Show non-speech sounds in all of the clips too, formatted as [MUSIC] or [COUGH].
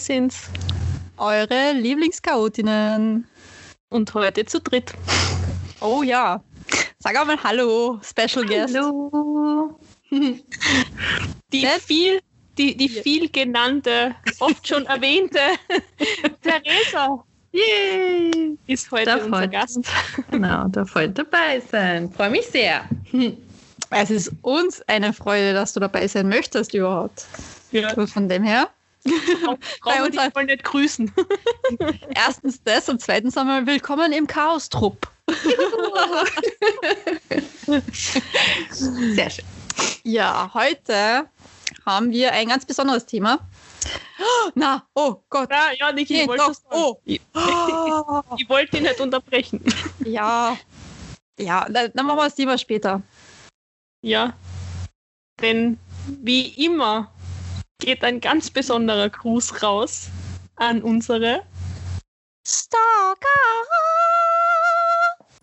sind's. eure Lieblingschaotinnen. Und heute zu dritt. Oh ja, sag auch mal Hallo, Special Guest. Hallo. [LAUGHS] Die viel, die, die viel genannte, oft schon erwähnte [LAUGHS] Theresa Yay! ist heute Darf unser heute. Gast. Genau, darf heute dabei sein. Freue mich sehr. Es ist uns eine Freude, dass du dabei sein möchtest überhaupt. Ja, Von dem her, [LAUGHS] wir uns voll nicht grüßen. [LAUGHS] erstens das und zweitens einmal willkommen im Chaos-Trupp. [LAUGHS] Sehr schön. Ja, heute haben wir ein ganz besonderes Thema. Na, oh Gott. Ja, ja, Niki, Nee, ich wollte oh. Ich, ich wollte dich nicht unterbrechen. ja, ja, dann dann machen wir das Thema später. Ja. Denn wie immer geht ein ganz besonderer Gruß raus an unsere Stalker!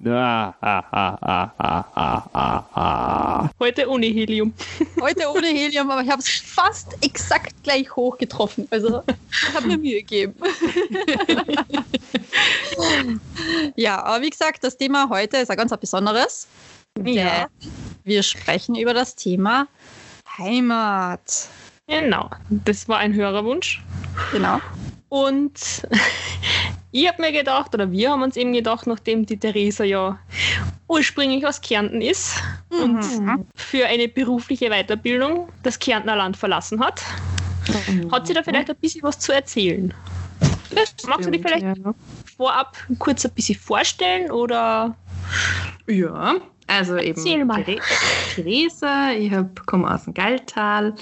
Ah, ah, ah, ah, heute ohne Helium. [LAUGHS] Heute ohne Helium, aber ich habe es fast exakt gleich hoch getroffen. Also ich habe mir Mühe gegeben. [LAUGHS] ja, aber wie gesagt, das Thema heute ist ein ganz besonderes. Ja. Wir sprechen über das Thema Heimat. Genau. Das war ein Hörerwunsch. Genau. Und [LAUGHS] ich habe mir gedacht, oder wir haben uns eben gedacht, nachdem die Theresa ja ursprünglich aus Kärnten ist und Mhm. für eine berufliche Weiterbildung das Kärntner Land verlassen hat, hat sie da vielleicht ein bisschen was zu erzählen. Magst du dich vielleicht Ja. vorab kurz ein bisschen vorstellen oder ja, also eben Erzähl mal. There- Theresa, ich komme aus dem Galltal,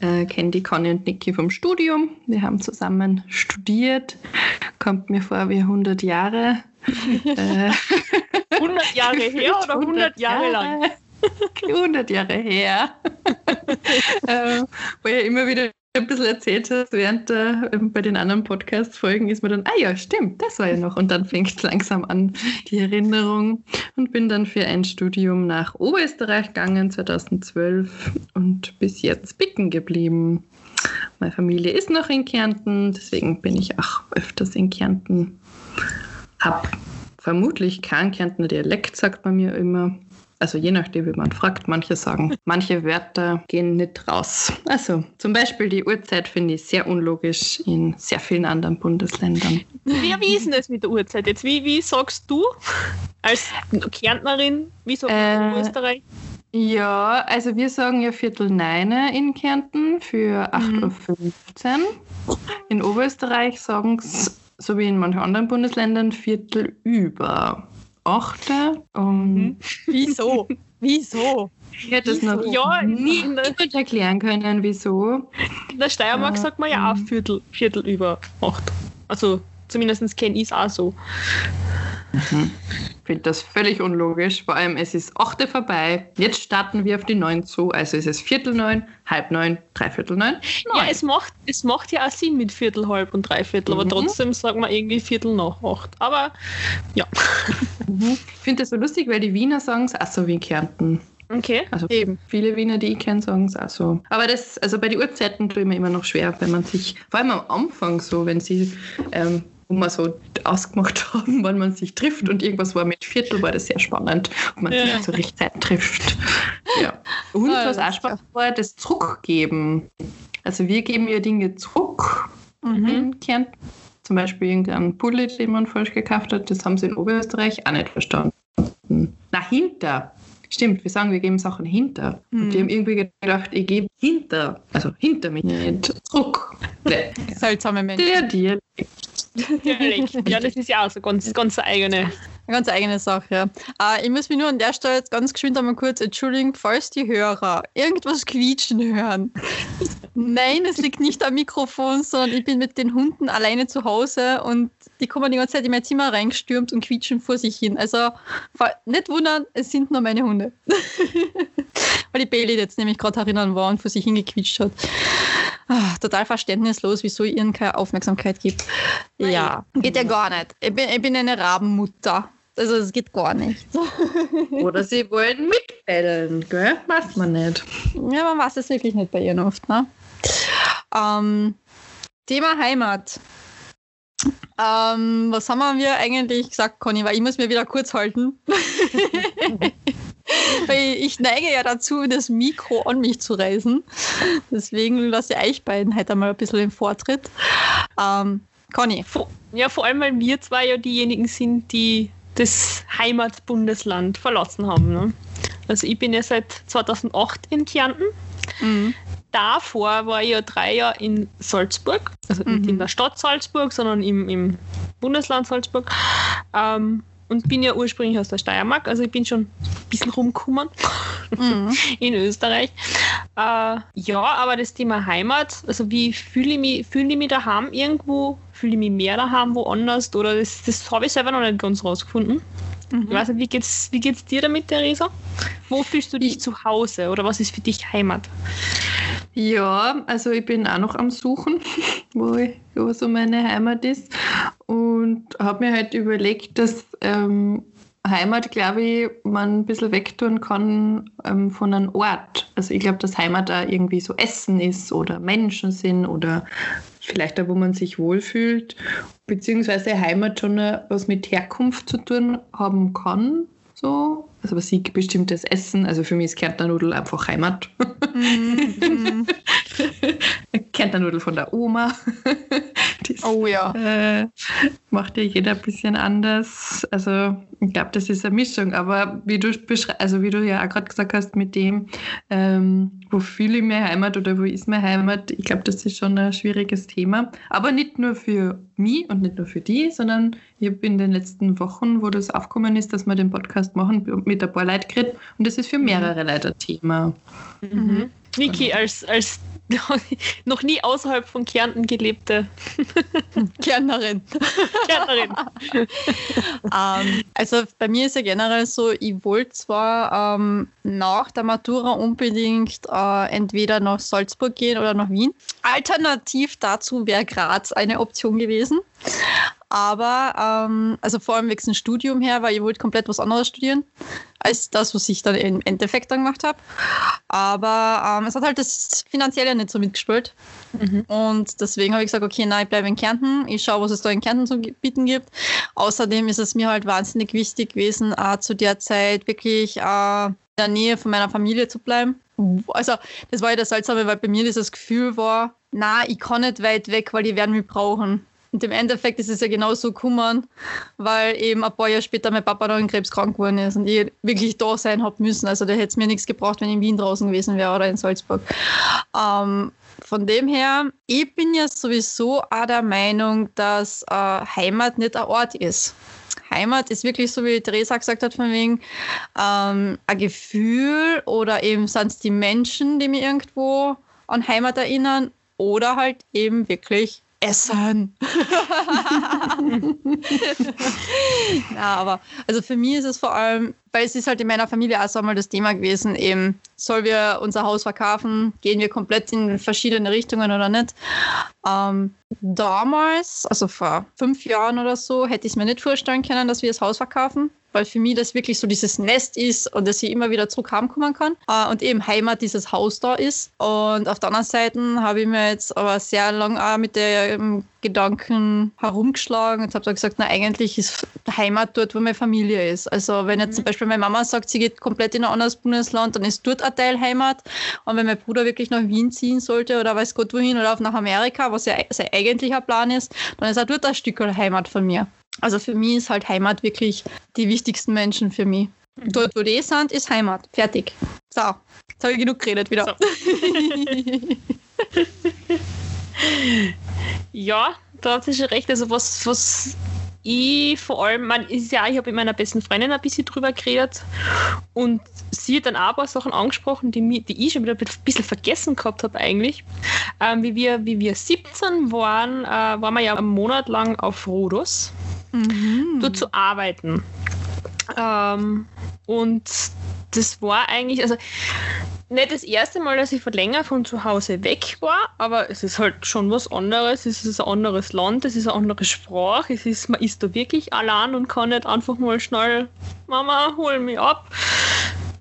äh, kenne die Conny und Niki vom Studium. Wir haben zusammen studiert. Kommt mir vor wie 100 Jahre. [LAUGHS] äh, 100 Jahre her oder 100 Jahre lang? [LAUGHS] 100 Jahre her. [LAUGHS] äh, wo ja immer wieder ein bisschen erzählt hast, während der, ähm, bei den anderen Podcast-Folgen ist mir dann, ah ja, stimmt, das war ja noch. Und dann fängt langsam an die Erinnerung und bin dann für ein Studium nach Oberösterreich gegangen, 2012 und bis jetzt bicken geblieben. Meine Familie ist noch in Kärnten, deswegen bin ich auch öfters in Kärnten. Hab vermutlich keinen Kärntner Dialekt, sagt man mir immer. Also je nachdem, wie man fragt, manche sagen, [LAUGHS] manche Wörter gehen nicht raus. Also zum Beispiel die Uhrzeit finde ich sehr unlogisch in sehr vielen anderen Bundesländern. Wie, wie ist denn das mit der Uhrzeit jetzt? Wie, wie sagst du als Kärntnerin, wie sagt man in Äh, Österreich? Ja, also wir sagen ja Viertel Neune in Kärnten für 8.15 Uhr. In Oberösterreich sagen es, so wie in manchen anderen Bundesländern, Viertel über. Um Mhm. Wieso? [LAUGHS] Wieso? Ich hätte es noch Ja, nie niemand erklären können, wieso. In der Steiermark Ja. sagt man ja auch Viertel, Viertel über acht. Also zumindest kenne ich es auch so. Ich finde das völlig unlogisch. Vor allem, es ist 8 Uhr vorbei. Jetzt starten wir auf die 9 zu. Also es ist Viertel neun, halb neun, dreiviertel neun. Ja, neun. es macht, es macht ja auch Sinn mit Viertel, halb und Dreiviertel, aber Mhm. trotzdem sagen wir irgendwie Viertel nach acht. Aber ja, Mhm. Ich finde das so lustig, weil die Wiener sagen es auch so wie in Kärnten. okay. Also Eben. viele Wiener, die ich kenne, sagen es auch so. Aber das, also bei den Uhrzeiten tue ich mir immer noch schwer, wenn man sich, vor allem am Anfang so, wenn sie, ähm, wo wir so ausgemacht [LAUGHS] haben, wann man sich trifft und irgendwas war mit Viertel, war das sehr spannend, ob man Ja. sich zur Richtzeit trifft. Ja. Und Ah, was auch spannend war, das Zurückgeben. Also wir geben ja Dinge zurück Mhm. in Kärnten. Zum Beispiel irgendeinen Pulli, den man falsch gekauft hat, das haben sie in Oberösterreich auch nicht verstanden. Na, hinter. Stimmt, wir sagen, wir geben Sachen hinter. Und Mhm. die haben irgendwie gedacht, ich gebe hinter, also hinter mich nicht zurück. [LAUGHS] Seltsame Menschen. Der Dialekt. Dialekt. Ja, das ist ja auch so ganz, ganz eigene. Eine ganz eigene Sache, ja. Äh, ich muss mich nur an der Stelle jetzt ganz geschwind einmal kurz entschuldigen, falls die Hörer irgendwas quietschen hören. Nein, es liegt nicht am Mikrofon, sondern ich bin mit den Hunden alleine zu Hause und die kommen die ganze Zeit in mein Zimmer reingestürmt und quietschen vor sich hin. Also nicht wundern, es sind nur meine Hunde. [LAUGHS] Weil die Bailey jetzt nämlich gerade erinnern war und vor sich hingequietscht hat. Ah, total verständnislos, wieso ich ihnen keine Aufmerksamkeit gibt. Ja, geht ja gar nicht. Ich bin, ich bin eine Rabenmutter. Also es geht gar nicht. [LAUGHS] Oder sie wollen mitbellen, gell? Weiß man nicht. Ja, man weiß es wirklich nicht bei ihnen oft, ne? Ähm, Thema Heimat. Ähm, was haben wir eigentlich gesagt, Conny? Weil ich muss mir wieder kurz halten. [LAUGHS] [LAUGHS] Ich neige ja dazu, das Mikro an mich zu reißen. Deswegen lasse ich euch beiden heute mal ein bisschen den Vortritt. Ähm, Conny. Ja, vor allem, weil wir zwei ja diejenigen sind, die das Heimatbundesland verlassen haben. Ne? Also ich bin ja seit 2008 in Kärnten. Mhm. Davor war ich ja drei Jahre in Salzburg, also mhm. nicht in der Stadt Salzburg, sondern im, im Bundesland Salzburg. Ähm, und bin ja ursprünglich aus der Steiermark, also ich bin schon ein bisschen rumgekommen mhm. [LAUGHS] in Österreich. Äh, ja, aber das Thema Heimat, also wie fühle ich mich, fühle ich mich daheim irgendwo, fühle ich mich mehr daheim woanders oder das, das habe ich selber noch nicht ganz rausgefunden. Mhm. Ich weiß nicht, wie geht's, wie geht's dir damit, Theresa? Wo fühlst du dich zu Hause oder was ist für dich Heimat? Ja, also ich bin auch noch am Suchen, [LAUGHS] wo, ich, wo so meine Heimat ist. Und habe mir halt überlegt, dass ähm, Heimat, glaube ich, man ein bisschen wegtun kann ähm, von einem Ort. Also ich glaube, dass Heimat da irgendwie so Essen ist oder Menschen sind oder vielleicht da, wo man sich wohlfühlt, beziehungsweise Heimat schon was mit Herkunft zu tun haben kann. So. Also was ich bestimmtes Essen, also für mich ist Kärntnernudel einfach Heimat. [LAUGHS] Mm, Kärntnernudel von der Oma. Das, oh ja. Äh, macht ja jeder ein bisschen anders. Also ich glaube, das ist eine Mischung. Aber wie du also wie du ja auch gerade gesagt hast, mit dem, ähm, wo fühle ich meine Heimat oder wo ist meine Heimat, ich glaube, das ist schon ein schwieriges Thema. Aber nicht nur für mich und nicht nur für die, sondern ich habe in den letzten Wochen, wo das aufgekommen ist, dass wir den Podcast machen, mit ein paar Leuten geredet. Und das ist für mehrere Leute ein Thema. Mhm. Niki, als, als [LAUGHS] noch nie außerhalb von Kärnten gelebte [LAUGHS] Kärntnerin. [LAUGHS] Kärntnerin. ähm, also bei mir ist ja generell so, ich wollte zwar ähm, nach der Matura unbedingt äh, entweder nach Salzburg gehen oder nach Wien. Alternativ dazu wäre Graz eine Option gewesen. Aber, ähm, also vor allem wegen dem Studium her, weil ich wollte komplett was anderes studieren, als das, was ich dann im Endeffekt dann gemacht habe. Aber ähm, es hat halt das Finanzielle nicht so mitgespielt. Mhm. Und deswegen habe ich gesagt, okay, nein, ich bleibe in Kärnten. Ich schaue, was es da in Kärnten zu bieten gibt. Außerdem ist es mir halt wahnsinnig wichtig gewesen, äh, zu der Zeit wirklich äh, in der Nähe von meiner Familie zu bleiben. Also, das war ja das Seltsame, weil bei mir dieses Gefühl war, na, ich kann nicht weit weg, weil die werden mich brauchen. Und im Endeffekt ist es ja genauso gekommen, weil eben ein paar Jahre später mein Papa dann krebskrank geworden ist und ich wirklich da sein habe müssen. Also da hätte es mir nichts gebraucht, wenn ich in Wien draußen gewesen wäre oder in Salzburg. Ähm, von dem her, ich bin ja sowieso auch der Meinung, dass äh, Heimat nicht ein Ort ist. Heimat ist wirklich so, wie Theresa gesagt hat, von wegen ähm, ein Gefühl oder eben sind es die Menschen, die mich irgendwo an Heimat erinnern oder halt eben wirklich Essen. [LAUGHS] ja, aber also für mich ist es vor allem, weil es ist halt in meiner Familie auch so einmal das Thema gewesen, eben, soll wir unser Haus verkaufen, gehen wir komplett in verschiedene Richtungen oder nicht. Ähm, damals, also vor fünf Jahren oder so, hätte ich es mir nicht vorstellen können, dass wir das Haus verkaufen weil für mich das wirklich so dieses Nest ist und dass ich immer wieder zurück heimkommen kann äh, und eben Heimat dieses Haus da ist. Und auf der anderen Seite habe ich mir jetzt aber sehr lang auch mit dem Gedanken herumgeschlagen und habe dann gesagt, na eigentlich ist Heimat dort, wo meine Familie ist. Also wenn jetzt mhm. zum Beispiel meine Mama sagt, sie geht komplett in ein anderes Bundesland, dann ist dort ein Teil Heimat. Und wenn mein Bruder wirklich nach Wien ziehen sollte oder weiß Gott wohin oder auch nach Amerika, was ja sein eigentlicher Plan ist, dann ist auch dort ein Stück Heimat von mir. Also für mich ist halt Heimat wirklich die wichtigsten Menschen für mich. Mhm. Dort, wo die sind, ist Heimat. Fertig. So, jetzt habe ich genug geredet wieder. So. [LAUGHS] ja, da hat sie schon recht. Also was, was ich vor allem, man ist ja, ich habe mit meiner besten Freundin ein bisschen drüber geredet und sie hat dann auch ein paar Sachen angesprochen, die, die ich schon wieder ein bisschen vergessen gehabt habe eigentlich. Ähm, wie, wir, wie wir 17 waren, äh, waren wir ja einen Monat lang auf Rhodos, mhm. dort zu arbeiten. Ähm, und das war eigentlich, also nicht das erste Mal, dass ich von länger von zu Hause weg war, aber es ist halt schon was anderes. Es ist ein anderes Land, es ist eine andere Sprache. Es ist, man ist da wirklich allein und kann nicht einfach mal schnell, Mama, hol mich ab,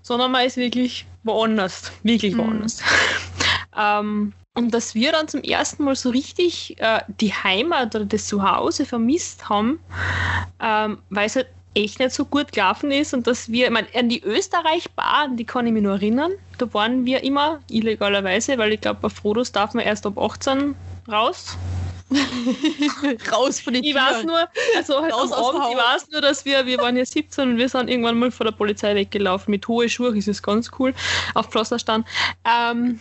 sondern man ist wirklich woanders, wirklich mhm. woanders. [LAUGHS] ähm, und dass wir dann zum ersten Mal so richtig äh, die Heimat oder das Zuhause vermisst haben, ähm, weil es halt echt nicht so gut gelaufen ist und dass wir, ich meine, an die Österreich-Bar, die kann ich mich nur erinnern, da waren wir immer illegalerweise, weil ich glaube, bei Frodos darf man erst ab 18 raus. [LAUGHS] raus von den Ich weiß nur, also halt raus am Abend, ich weiß nur, dass wir, wir waren ja 17 und wir sind irgendwann mal vor der Polizei weggelaufen. Mit hohen Schuhen ist es ganz cool, auf Pflasterstand. Ähm,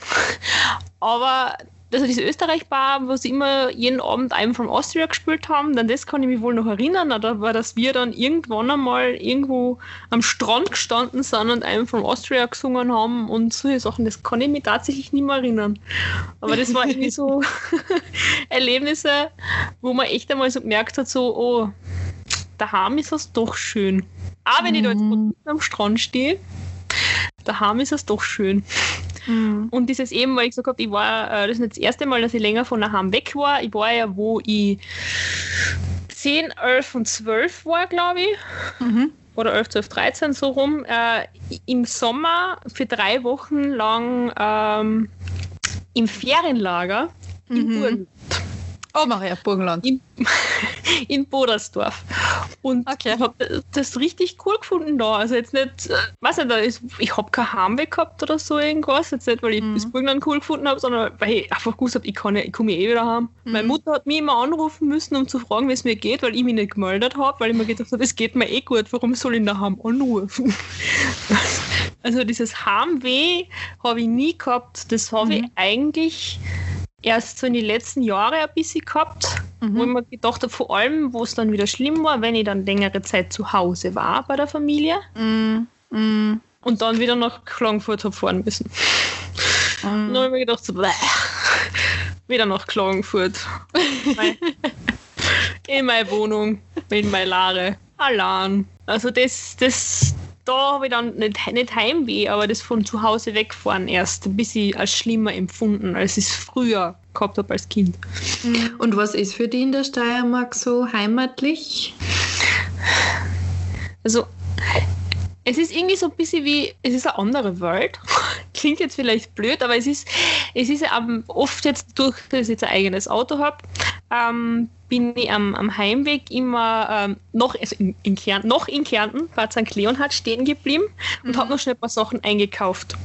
[LAUGHS] aber also diese Österreich-Bar, wo sie immer jeden Abend einen von Austria gespielt haben, dann das kann ich mich wohl noch erinnern, oder war, dass wir dann irgendwann einmal irgendwo am Strand gestanden sind und einen von Austria gesungen haben und solche Sachen, das kann ich mich tatsächlich nicht mehr erinnern. Aber das war irgendwie so [LAUGHS] Erlebnisse, wo man echt einmal so gemerkt hat, so, oh, daheim ist es doch schön. Auch wenn ich da jetzt mhm. am Strand stehe, daheim ist es doch schön. Mhm. Und dieses eben, weil ich gesagt habe, ich war, äh, das ist nicht das erste Mal, dass ich länger von daheim weg war. Ich war ja, wo ich 10, 11 und 12 war, glaube ich. Mhm. Oder 11, 12, 13 so rum. Äh, Im Sommer für drei Wochen lang ähm, im Ferienlager mhm. in Burgenland. Oh, Maria, Burgenland. In, [LAUGHS] in Bodersdorf. Und okay. ich habe das richtig cool gefunden da. Also jetzt nicht, äh, weiß nicht, ist, ich habe kein Heimweh gehabt oder so irgendwas. Jetzt nicht, weil ich mhm. das Burgenland cool gefunden habe, sondern weil ich einfach gewusst habe, ich, kann ich komme eh wieder heim. Mhm. Meine Mutter hat mich immer anrufen müssen, um zu fragen, wie es mir geht, weil ich mich nicht gemeldet habe, weil ich mir gedacht habe, es geht mir eh gut, warum soll ich daheim anrufen? [LAUGHS] also dieses Heimweh habe ich nie gehabt. Das habe mhm. ich eigentlich erst so in den letzten Jahren ein bisschen gehabt, mhm. wo ich mir gedacht habe, vor allem, wo es dann wieder schlimm war, wenn ich dann längere Zeit zu Hause war bei der Familie mhm. Mhm. und dann wieder nach Klagenfurt habe fahren müssen. Mhm. Und dann habe ich mir gedacht, so, bleh, wieder nach Klagenfurt. in meine Wohnung, in meine Lare, allein. Also das, das, da habe ich dann nicht, nicht Heimweh, aber das von zu Hause wegfahren erst ein bisschen als schlimmer empfunden, als ich es früher gehabt habe als Kind. Mhm. Und was ist für dich in der Steiermark so heimatlich? Also, es ist irgendwie so ein bisschen wie, es ist eine andere Welt. [LAUGHS] Klingt jetzt vielleicht blöd, aber es ist, es ist ja oft jetzt durch, dass ich jetzt ein eigenes Auto habe, ähm, bin ich am, am Heimweg immer ähm, noch, also in, in Kärnten, noch in Kärnten, Bad St. Leonhard stehen geblieben und mhm. habe noch schnell ein paar Sachen eingekauft.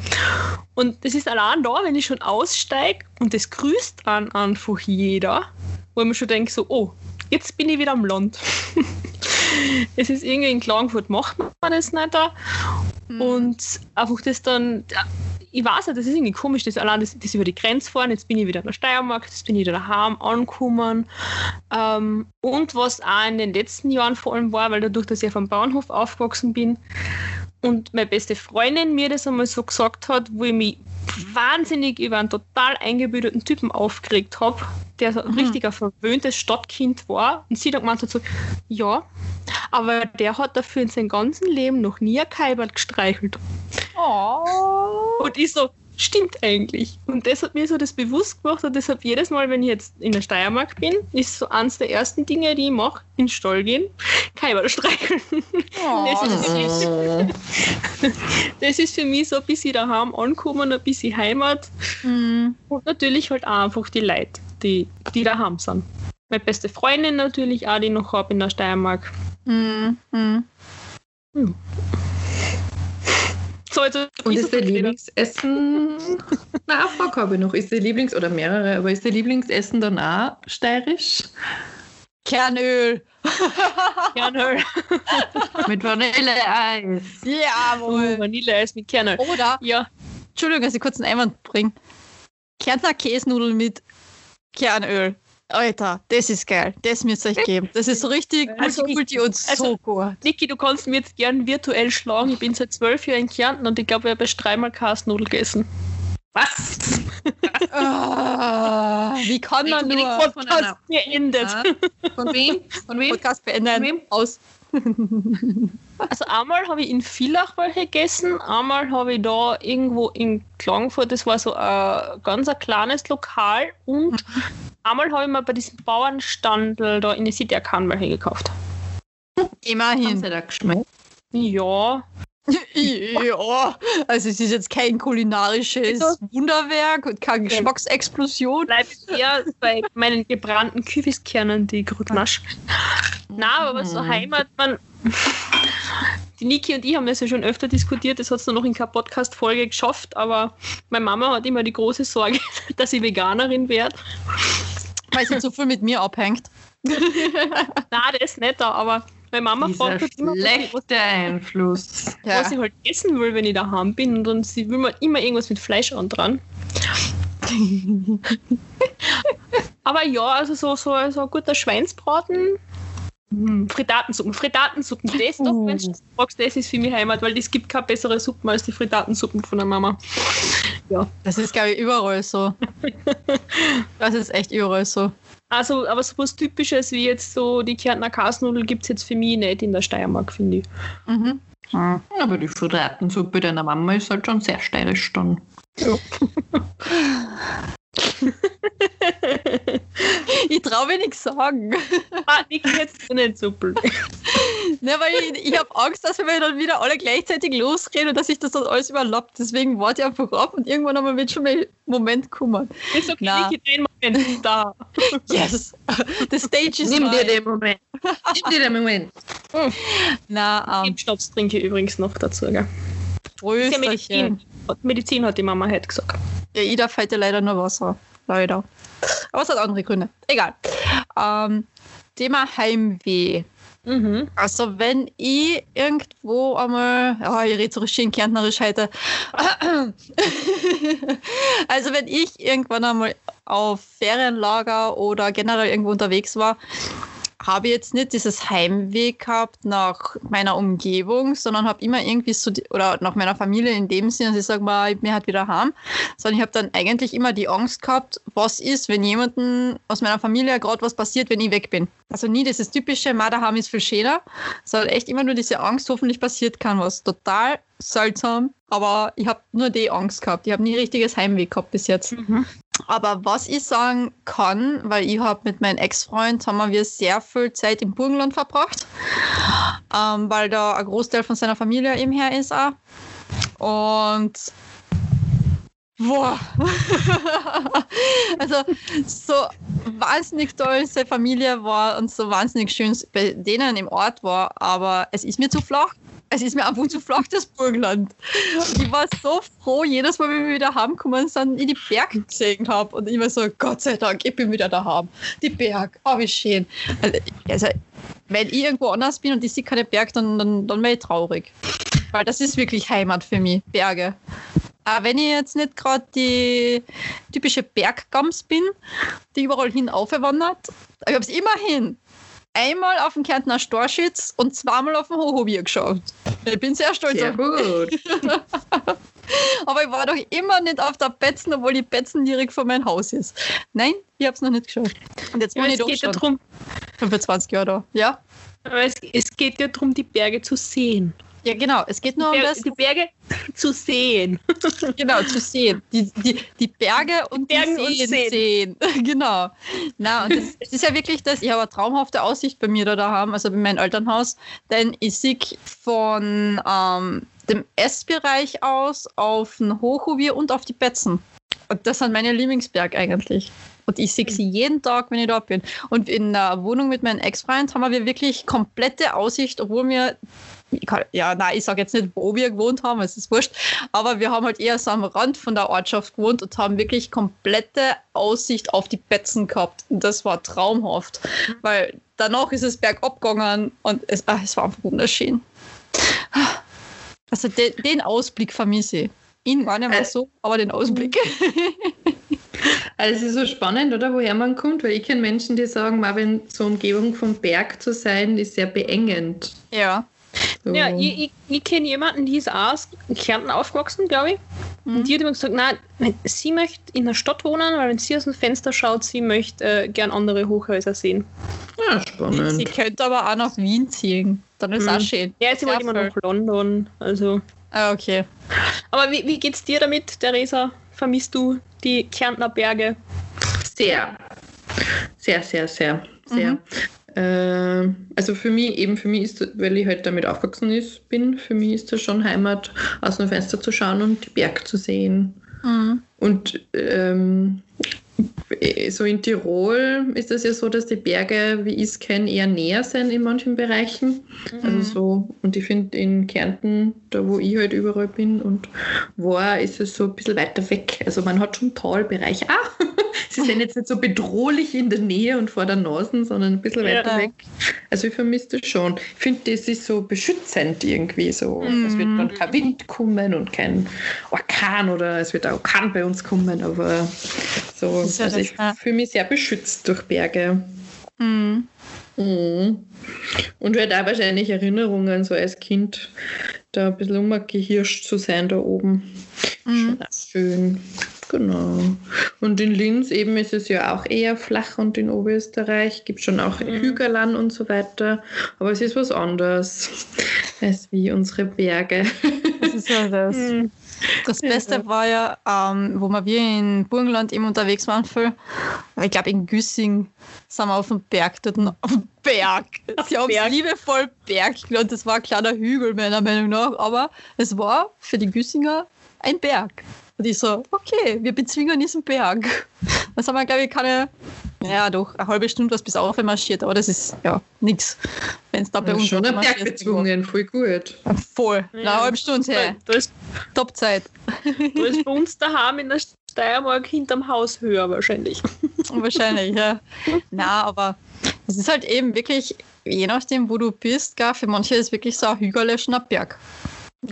Und das ist allein da, wenn ich schon aussteige und das grüßt dann einfach jeder, wo mir schon denke, so, oh, jetzt bin ich wieder am Land. [LAUGHS] es ist irgendwie in Klagenfurt macht man das nicht da. Mhm. Und einfach das dann, ich weiß nicht, das ist irgendwie komisch, das allein das, das über die Grenze fahren, jetzt bin ich wieder in der Steiermark, jetzt bin ich wieder daheim angekommen. Ähm, und was auch in den letzten Jahren vor allem war, weil dadurch, dass ich auf dem Bauernhof aufgewachsen bin und meine beste Freundin mir das einmal so gesagt hat, wo ich mich wahnsinnig über einen total eingebildeten Typen aufgeregt habe, der so ein mhm. richtiger verwöhntes Stadtkind war. Und sie dann gemeint hat so, ja, aber der hat dafür in seinem ganzen Leben noch nie ein Kalbert gestreichelt. Oh. Und ich so, stimmt eigentlich. Und das hat mir so das bewusst gemacht und deshalb jedes Mal, wenn ich jetzt in der Steiermark bin, ist so eines der ersten Dinge, die ich mache, in den Stall gehen, [LAUGHS] Kälber streicheln. Oh. Das, ist mich, [LAUGHS] das, ist für mich so ein bisschen daheim ankommen, ein bisschen Heimat mm. und natürlich halt auch einfach die Leute, die, die daheim sind. Meine beste Freundin natürlich auch, die ich noch habe in der Steiermark. Mm. Mm. Jetzt Und ist der Lieblingsessen. [LAUGHS] Na, Frage habe ich noch. Ist der Lieblings- oder mehrere, aber ist der Lieblingsessen dann auch steirisch? Kernöl. Kernöl. [LAUGHS] mit Vanilleeis. Jawohl. Oh, Vanilleeis mit Kernöl. Oder, ja. Entschuldigung, dass ich kurz einen Einwand bringe. Kärntner Käsnudeln mit Kernöl. Alter, das ist geil. Das müsst ihr euch geben. Das ist so richtig Also, Multikulti und also- so gut. Niki, du kannst mir jetzt gern virtuell schlagen. Ich bin seit zwölf Jahren in Kärnten und ich glaube, ich habe erst dreimal Kastnudel gegessen. Was? [LAUGHS] Ah, wie kann man nur von einer- Geendet. Ah, Von wem? Von wem? Podcast beenden? Von wem? Aus. [LAUGHS] Also einmal habe ich in Villach welche gegessen, einmal habe ich da irgendwo in Klagenfurt, das war so ein ganz ein kleines Lokal und einmal habe ich mir bei diesem Bauernstandel da in der City Arcan welche gekauft. Haben Immerhin. sie da geschmeckt? Ja, [LAUGHS] Ja, also es ist jetzt kein kulinarisches Wunderwerk und keine Geschmacksexplosion. bleibe ich eher bei meinen gebrannten Kürbiskernen, die nasch. Na, aber so Mhm. Heimat, man. Die Niki und ich haben das ja schon öfter diskutiert, das hat es noch in keine Podcast-Folge geschafft, aber meine Mama hat immer die große Sorge, [LAUGHS] dass ich Veganerin werde. Weil sie zu viel mit mir abhängt. [LAUGHS] Na, das nicht da, aber meine Mama Dieser fragt halt immer, was ich, schlechte Einfluss. Ja. was ich halt essen will, wenn ich daheim bin. Und dann sie will mir immer irgendwas mit Fleisch an dran. [LAUGHS] Aber ja, also so, so, so ein guter Schweinsbraten. Hm, Frittatensuppen. Frittatensuppen, das doch, Uh. wenn du das ist für mich Heimat, weil es gibt keine bessere Suppen als die Frittatensuppen von der Mama. Das ist, glaube ich, überall so. [LAUGHS] Das ist echt überall so. Also, aber so was Typisches wie jetzt so die Kärntner Kasnudel gibt es jetzt für mich nicht in der Steiermark, finde ich. Mhm. Aber die Frittatensuppe deiner Mama ist halt schon sehr steirisch dann. [LAUGHS] Ich traue mir nichts sagen. ah, Niki, jetzt nicht so blöd. Ne, weil ich, ich habe Angst, dass wir dann wieder alle gleichzeitig losreden und dass sich das dann alles überlappt. Deswegen warte ich einfach ab und irgendwann einmal wird schon mal Moment kommen. Ist okay, Na. Niki, den Moment da. [LAUGHS] Yes! The stage is Nimm dir den Moment. Nimm dir den Moment. [LAUGHS] Na, ähm, Schnaps trinke ich übrigens noch dazu. Gell? Ist ja Prösterchen. Medizin. Medizin hat die Mama heute gesagt. Ja, ich darf heute leider nur Wasser. Leider. Aber es hat andere Gründe. Egal. Ähm, Thema Heimweh. Mhm. Also wenn ich irgendwo einmal, ja, ich rede so schön kärntnerisch heute. [LAUGHS] also wenn ich irgendwann einmal auf Ferienlager oder generell irgendwo unterwegs war, habe jetzt nicht dieses Heimweh gehabt nach meiner Umgebung, sondern habe immer irgendwie so, die, oder nach meiner Familie in dem Sinne, dass ich sage mal, bin halt wieder heim, sondern ich habe dann eigentlich immer die Angst gehabt, was ist, wenn jemandem aus meiner Familie gerade was passiert, wenn ich weg bin. Also nie dieses typische, ma daheim ist viel schöner, sondern echt immer nur diese Angst, hoffentlich passiert kann was. Total seltsam, aber ich habe nur die Angst gehabt. Ich habe nie richtiges Heimweh gehabt bis jetzt. Mhm. Aber was ich sagen kann, weil ich habe mit meinem Ex-Freund haben wir sehr viel Zeit im Burgenland verbracht, ähm, weil da ein Großteil von seiner Familie eben her ist auch. Und boah, [LAUGHS] also so wahnsinnig toll seine Familie war und so wahnsinnig schön bei denen im Ort war, aber es ist mir zu flach. Es ist mir einfach zu flach, das Burgenland. Und ich war so froh, jedes Mal, wenn wir wieder heimgekommen sind, und ich die Berge gesehen habe. Und war so, Gott sei Dank, ich bin wieder daheim. Die Berg, oh, wie schön. Also, also, wenn ich irgendwo anders bin und ich sehe keine Berg, dann, dann, dann wäre ich traurig. Weil das ist wirklich Heimat für mich, Berge. Aber wenn ich jetzt nicht gerade die typische Berggams bin, die überall hin aufwandert, ich habe es immerhin einmal auf dem Kärntner Storschitz und zweimal auf dem Hochobier geschaut. Ich bin sehr stolz Sehr auf gut. [LAUGHS] aber ich war doch immer nicht auf der Betzen, obwohl die Betzen direkt vor meinem Haus ist. Nein, ich habe es noch nicht geschafft. Und jetzt Ja, es, ich doch geht ja schon drum, 25 Jahre da. Ja? aber es, es geht ja darum, die Berge zu sehen. Ja, genau. Es geht nur um Ber- das, die Berge [LAUGHS] zu sehen. [LAUGHS] genau, zu sehen. Die, die, die Berge und Bergen die und Seen Seen. sehen. [LAUGHS] genau. Na, und das, es ist ja wirklich das, ich habe eine traumhafte Aussicht bei mir da daheim, also bei meinem Elternhaus, denn ich sehe von ähm, dem Essbereich aus auf den Hochhuvier und auf die Betzen. Und das sind meine Lieblingsberg eigentlich. Und ich sehe sie jeden Tag, wenn ich da bin. Und in der Wohnung mit meinem Ex-Freund haben wir wirklich komplette Aussicht, obwohl wir, kann, ja, nein, ich sage jetzt nicht, wo wir gewohnt haben, es ist wurscht, aber wir haben halt eher so am Rand von der Ortschaft gewohnt und haben wirklich komplette Aussicht auf die Betzen gehabt. Und das war traumhaft, weil danach ist es bergab gegangen und es, ach, es war einfach wunderschön. Also den, den Ausblick vermisse ich. Ihn gar nicht mehr Äh. so, aber den Ausblick. [LAUGHS] Also es ist so spannend, oder, woher man kommt, weil ich kenne Menschen, die sagen, mal wenn so Umgebung vom Berg zu sein, ist sehr beengend. Ja. So. Ja, ich, ich, ich kenne jemanden, die ist auch aus Kärnten aufgewachsen, glaube ich. Mhm. Und die hat immer gesagt, nein, sie möchte in der Stadt wohnen, weil wenn sie aus dem Fenster schaut, sie möchte äh, gern andere Hochhäuser sehen. ja, Sie spannend. könnte aber auch nach Wien ziehen. Dann ist Mhm. auch schön. Ja, sie wollte immer nach London. Also. Ah, okay. Aber wie, wie geht's dir damit, Theresa? Vermisst du die Kärntner Berge? Sehr. Sehr, sehr, sehr, sehr. Mhm. Ähm, also für mich, eben für mich ist, weil ich halt damit aufgewachsen ist, bin, für mich ist das schon Heimat, aus dem Fenster zu schauen und die Berg zu sehen. Mhm. Und ähm, so in Tirol ist es ja so, dass die Berge, wie ich es kenne, eher näher sind in manchen Bereichen. Also so, und ich finde in Kärnten, da wo ich halt überall bin und war, ist es so ein bisschen weiter weg. Also man hat schon Talbereich. Ah, [LAUGHS] sie sind jetzt nicht so bedrohlich in der Nähe und vor der Nase, sondern ein bisschen Ja. weiter weg. Also ich vermisse das schon. Ich finde, das ist so beschützend irgendwie so. Es wird dann kein Wind kommen und kein Orkan oder es wird ein Orkan bei uns kommen, aber so, Das ist ja also ich fühle mich sehr beschützt durch Berge. Mhm. Mhm. Und halt auch wahrscheinlich Erinnerungen, so als Kind, da ein bisschen umgehirscht zu sein da oben. Mhm. Schön. Genau. Und in Linz eben ist es ja auch eher flach und in Oberösterreich gibt es schon auch Hügelern und so weiter. Aber es ist was anderes als wie unsere Berge. Das ist ja das. [LAUGHS] Hm. Das Beste war ja, ähm, wo wir in Burgenland eben unterwegs waren, viel, ich glaube in Güssing sind wir auf dem Berg dort. Auf dem Berg. Sie haben es liebevoll Berg genannt. Das war ein kleiner Hügel, meiner Meinung nach. Aber es war für die Güssinger ein Berg. Und ich so, okay, wir bezwingen diesen Berg. Das haben wir, glaube ich, keine, ja doch, eine halbe Stunde was bis auf marschiert, aber das ist ja nichts. Wenn es da bei uns schon ein Berg bezwungen, voll gut. Voll, eine Ja. halbe Stunde, hey. Da ist, Top-Zeit. da ist bei uns daheim in der Steiermark hinterm Haus höher wahrscheinlich. Wahrscheinlich, ja. Na, aber es ist halt eben wirklich, je nachdem, wo du bist, gell, für manche ist wirklich so ein Hügel schon ein Berg.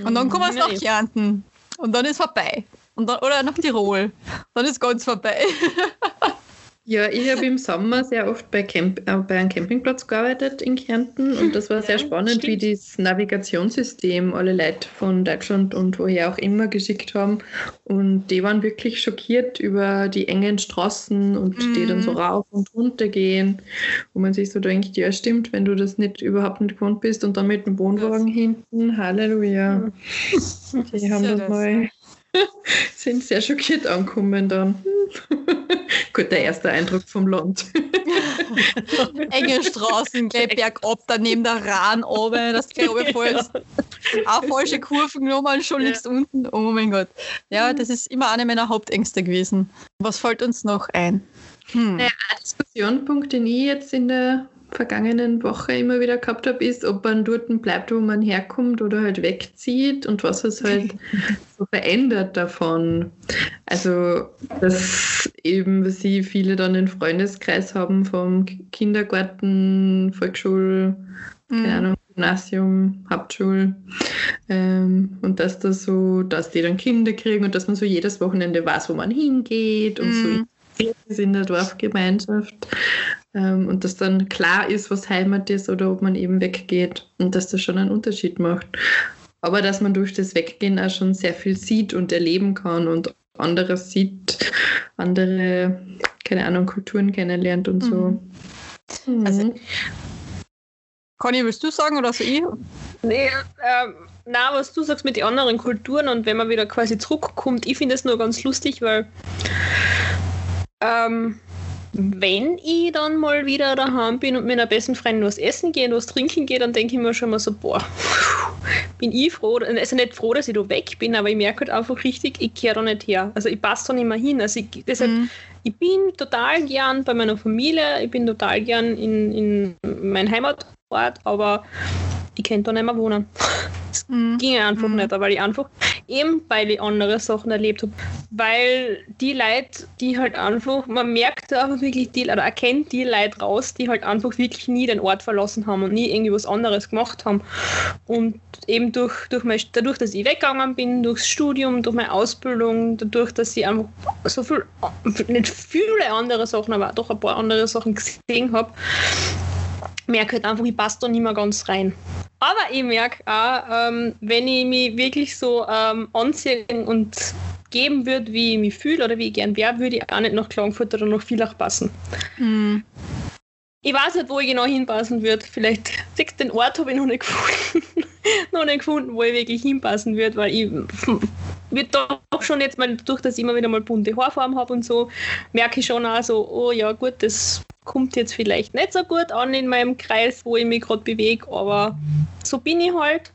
Und dann kommen Ja, nach. Kärnten. Und dann ist vorbei. Und dann, oder nach Tirol. Dann ist ganz vorbei. [LAUGHS] Ja, ich habe im Sommer sehr oft bei, Camp äh, bei einem Campingplatz gearbeitet in Kärnten und das war sehr Ja, spannend, wie stimmt. das Navigationssystem alle Leute von Deutschland und woher auch immer geschickt haben. Und die waren wirklich schockiert über die engen Straßen und die dann so Mhm. rauf und runter gehen, wo man sich so denkt, ja stimmt, wenn du das nicht überhaupt nicht gewohnt bist und dann mit dem Wohnwagen hinten, Halleluja. [LAUGHS] Die haben das das. mal [LAUGHS] sind sehr schockiert angekommen dann. [LAUGHS] Gut, der erste Eindruck vom Land. [LAUGHS] Enge Straßen, gleich bergab, dann neben der Rahn oben, das gleich runterfällst. Auch falsche Kurven genommen, schon Ja. liegst unten. Oh mein Gott. Ja, das ist immer eine meiner Hauptängste gewesen. Was fällt uns noch ein? Hm. Naja, ein Diskussionspunkt, den ich jetzt in der vergangenen Woche immer wieder gehabt habe, ist, ob man dort bleibt, wo man herkommt oder halt wegzieht und was es halt [LAUGHS] so verändert davon. Also, dass eben sie viele dann einen Freundeskreis haben vom Kindergarten, Volksschule, keine Hm. Ahnung, Gymnasium, Hauptschule. Ähm, und dass das so, dass die dann Kinder kriegen und dass man so jedes Wochenende weiß, wo man hingeht und so Mhm. ist in der Dorfgemeinschaft. Ähm, und dass dann klar ist, was Heimat ist oder ob man eben weggeht und dass das schon einen Unterschied macht. Aber dass man durch das Weggehen auch schon sehr viel sieht und erleben kann und anderes sieht, andere, keine Ahnung, Kulturen kennenlernt und so. Mhm. Also- Conny, willst du sagen oder so ich? Nee, ähm, na, was du sagst mit den anderen Kulturen und wenn man wieder quasi zurückkommt, ich finde es nur ganz lustig, weil ähm, wenn ich dann mal wieder daheim bin und mit einer besten Freundin was essen gehe und was trinken gehe, dann denke ich mir schon mal so, boah, [LAUGHS] bin ich froh, also nicht froh, dass ich da weg bin, aber ich merke halt einfach richtig, ich kehre da nicht her. Also ich passe da nicht mehr hin. Also ich, deshalb, Hm. ich bin total gern bei meiner Familie, ich bin total gern in, in meinem Heimatort, aber ich könnte da nicht mehr wohnen. Hm. Ging einfach Mhm. nicht, weil ich einfach, eben weil ich andere Sachen erlebt habe, weil die Leute, die halt einfach, man merkt aber wirklich die, oder erkennt die Leute raus, die halt einfach wirklich nie den Ort verlassen haben und nie irgendwie was anderes gemacht haben. Und eben durch, durch mein, dadurch, dass ich weggegangen bin, durchs Studium, durch meine Ausbildung, dadurch, dass ich einfach so viel, nicht viele andere Sachen, aber doch ein paar andere Sachen gesehen habe, merke halt einfach, ich passe da nicht mehr ganz rein. Aber ich merke auch, ähm, wenn ich mich wirklich so ähm, anziehen und geben würde, wie ich mich fühle oder wie ich gern wäre, würde ich auch nicht nach Klagenfurt oder nach Villach passen. Mhm. Ich weiß nicht, wo ich genau hinpassen würde. Vielleicht den Ort habe ich noch nicht [LAUGHS] gefunden. [LAUGHS] noch nicht gefunden, wo ich wirklich hinpassen würde, weil ich wird doch schon jetzt mal, durch dass ich immer wieder mal bunte Haarfarben habe und so, merke ich schon auch so, oh ja gut, das kommt jetzt vielleicht nicht so gut an in meinem Kreis, wo ich mich gerade bewege, aber so bin ich halt.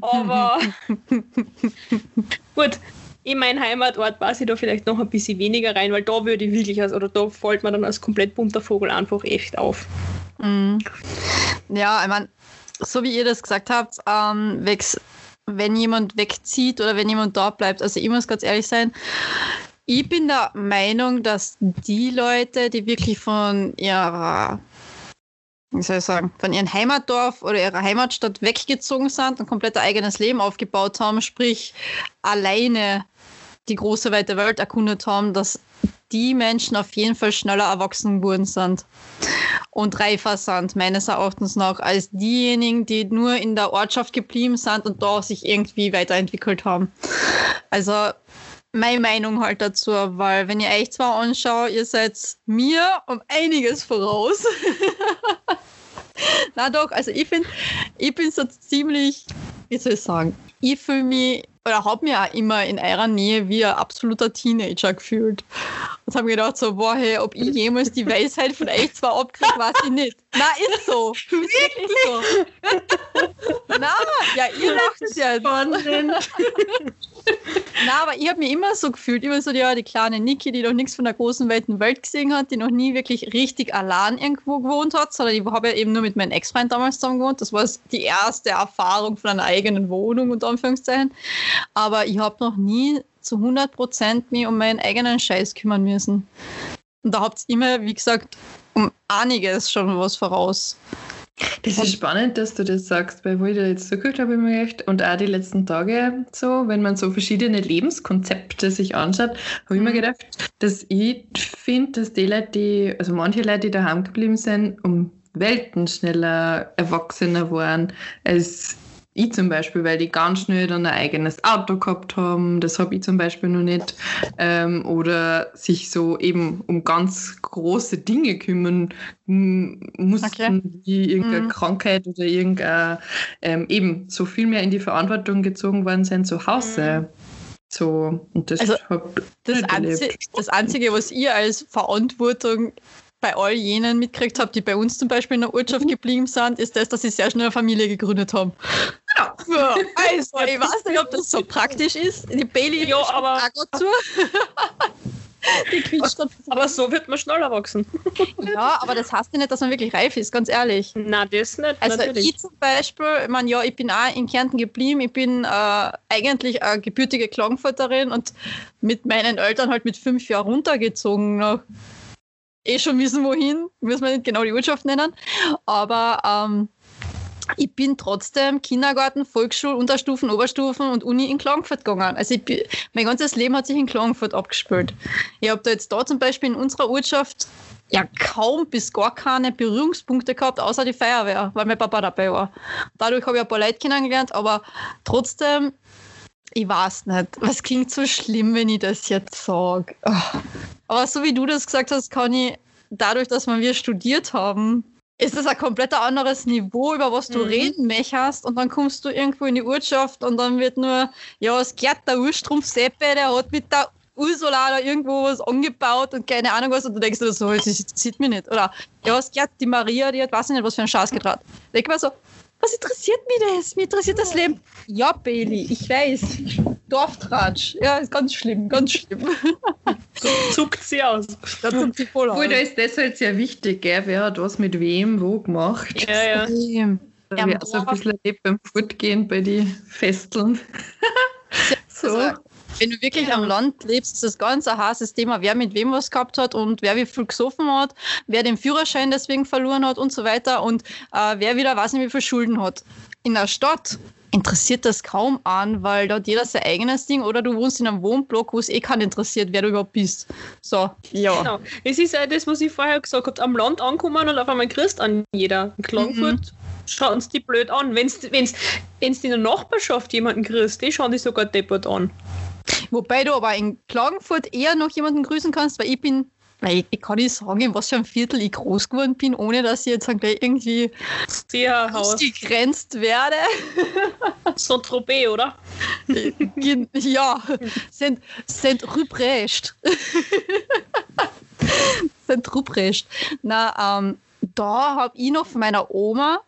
Aber [LAUGHS] gut, in meinen Heimatort passe ich da vielleicht noch ein bisschen weniger rein, weil da würde ich wirklich, als, oder da fällt man dann als komplett bunter Vogel einfach echt auf. Mhm. Ja, ich meine, so wie ihr das gesagt habt, ähm, wenn jemand wegzieht oder wenn jemand da bleibt, also ich muss ganz ehrlich sein, ich bin der Meinung, dass die Leute, die wirklich von ihrer, wie soll ich sagen, von ihrem Heimatdorf oder ihrer Heimatstadt weggezogen sind und komplett ein eigenes Leben aufgebaut haben, sprich alleine die große weite Welt erkundet haben, dass die Menschen auf jeden Fall schneller erwachsen geworden sind und reifer sind, meines Erachtens nach, als diejenigen, die nur in der Ortschaft geblieben sind und da sich irgendwie weiterentwickelt haben. Also meine Meinung halt dazu, weil wenn ihr euch zwar anschaut, ihr seid mir um einiges voraus. [LAUGHS] Na doch, also ich finde, ich bin so ziemlich, wie soll ich sagen, ich fühle mich oder habe mich auch immer in eurer Nähe wie ein absoluter Teenager gefühlt. Und habe mir gedacht, so, boah, hey, ob ich jemals die Weisheit von euch zwar abkriege, weiß ich nicht. Na, ist so. Ist wirklich so. Na, ja, ihr lacht es ja. Na, aber ich habe mich immer so gefühlt, immer so ja, die kleine Niki, die noch nichts von der großen weiten Welt gesehen hat, die noch nie wirklich richtig allein irgendwo gewohnt hat, sondern ich habe ja eben nur mit meinem Ex-Freund damals zusammen gewohnt. Das war die erste Erfahrung von einer eigenen Wohnung, unter Anführungszeichen. Aber ich habe noch nie zu 100 Prozent mich um meinen eigenen Scheiß kümmern müssen. Und da habt ihr immer, wie gesagt, um einiges schon was voraus. Das ist spannend, dass du das sagst, weil wo ich da jetzt zugehört habe, immer gedacht, und auch die letzten Tage so, wenn man so verschiedene Lebenskonzepte sich anschaut, habe ich mir mhm. gedacht, dass ich finde, dass die Leute, die, also manche Leute, die daheim geblieben sind, um Welten schneller erwachsener waren als ich zum Beispiel, weil die ganz schnell dann ein eigenes Auto gehabt haben, das habe ich zum Beispiel noch nicht. Ähm, oder sich so eben um ganz große Dinge kümmern mussten, okay. wie irgendeine mhm. Krankheit oder irgendeine, ähm, eben so viel mehr in die Verantwortung gezogen worden sind zu Hause. Mhm. So, und das, also, das, Einzige, das Einzige, was ihr als Verantwortung bei all jenen mitgekriegt habe, die bei uns zum Beispiel in der Ortschaft mhm. geblieben sind, ist das, dass sie sehr schnell eine Familie gegründet haben. Ja. Also, [LAUGHS] ich weiß nicht, ob das so praktisch ist. Die Bailey ja, aber zu. [LAUGHS] Die quietscht aber so wird man schneller wachsen. [LAUGHS] Ja, aber das heißt ja nicht, dass man wirklich reif ist, ganz ehrlich. Na, das nicht. Also natürlich. ich zum Beispiel, ich meine, ja, ich bin auch in Kärnten geblieben. Ich bin äh, eigentlich eine gebürtige Klagenfurterin und mit meinen Eltern halt mit fünf Jahren runtergezogen nach eh schon wissen, wohin, müssen wir nicht genau die Ortschaft nennen, aber ähm, ich bin trotzdem Kindergarten, Volksschule, Unterstufen, Oberstufen und Uni in Klagenfurt gegangen. Also ich, mein ganzes Leben hat sich in Klagenfurt abgespielt. Ich habe da jetzt da zum Beispiel in unserer Ortschaft ja kaum bis gar keine Berührungspunkte gehabt, außer die Feuerwehr, weil mein Papa dabei war. Dadurch habe ich ein paar Leute kennengelernt, aber trotzdem, ich weiß nicht, was klingt so schlimm, wenn ich das jetzt sage. Aber so wie du das gesagt hast, kann ich dadurch, dass wir studiert haben, ist das ein komplett anderes Niveau, über was du mhm. reden möchtest. Und dann kommst du irgendwo in die Ortschaft und dann wird nur, ja, es gehört der Urstrumpf Seppe, der hat mit der Ursula da irgendwo was angebaut und keine Ahnung was. Und du denkst dir so, das sieht mich nicht. Oder, ja, es gehört die Maria, die hat, weiß nicht, was für einen Schatz getragen. Denk mal so, was interessiert mich das? Mir interessiert das Leben. Ja, Bailey, ich weiß. Dorftratsch. Ja, ist ganz schlimm, ganz schlimm. So [LAUGHS] zuckt sie aus. Da zuckt sie voll aus. da ist das halt sehr wichtig, gell? wer hat was mit wem, wo gemacht. Ja, ja. Da wäre so ein bisschen beim Fortgehen bei den Festeln. [LAUGHS] so. Also, wenn du wirklich ja. am Land lebst, ist das ganz ein heißes Thema, wer mit wem was gehabt hat und wer wie viel gesoffen hat, wer den Führerschein deswegen verloren hat und so weiter und äh, wer wieder weiß nicht wie viel Schulden hat. In der Stadt interessiert das kaum an, weil dort jeder sein eigenes Ding oder du wohnst in einem Wohnblock, wo es eh keinen interessiert, wer du überhaupt bist. So, ja. Genau. Es ist ja das, was ich vorher gesagt habe, am Land ankommen und auf einmal Christ an jeder. In Klagenfurt mhm. schauen sie die blöd an. Wenn wenn's, wenn's in der Nachbarschaft jemanden grüßt, die schauen die sogar deppert an. Wobei du aber in Klagenfurt eher noch jemanden grüßen kannst, weil ich bin weil ich, ich, kann nicht sagen, in was für einem Viertel ich groß geworden bin, ohne dass ich jetzt gleich irgendwie gegrenzt werde. [LAUGHS] So Tropez, oder? [LAUGHS] ja, sind, sind Ruprecht. sind [LAUGHS] Ruprecht. Na, ähm, da habe ich noch von meiner Oma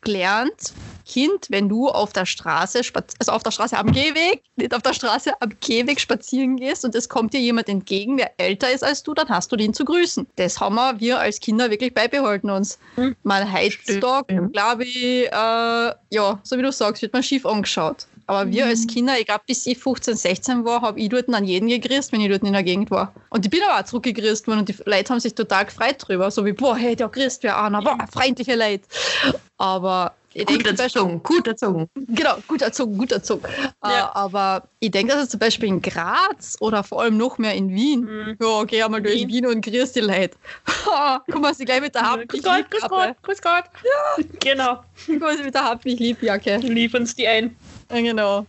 gelernt, Kind, wenn du auf der Straße, also auf der Straße am Gehweg, nicht auf der Straße am Gehweg spazieren gehst und es kommt dir jemand entgegen, der älter ist als du, dann hast du den zu grüßen. Das haben wir, wir als Kinder wirklich beibehalten uns. Mhm. Mal heutzutage, glaube ich, äh, ja, so wie du sagst, wird man schief angeschaut. Aber wir als mhm. Kinder, ich glaube, bis ich 15, 16 war, habe ich dort an jeden gegrüßt, wenn ich dort in der Gegend war. Und ich bin aber auch zurückgegrüßt worden und die Leute haben sich total gefreut drüber. So wie, boah, hey, der grüßt wer einer, boah, freundliche Leute. Aber ich gut erzogen, gut erzogen. Genau, gut erzogen, gut erzogen. Äh, ja. Uh, aber ich denke, dass es zum Beispiel in Graz oder vor allem noch mehr in Wien, mhm. ja, geh einmal durch Wien und grüß die Leute. [LAUGHS] Guck mal, sie gleich mit der Haft. Grüß Gott, grüß Gott, grüß Gott. Ja. Genau. Guck mal, sie mit der Haft nicht lieb, Jacke. Liefern sie die ein. Ja, genau.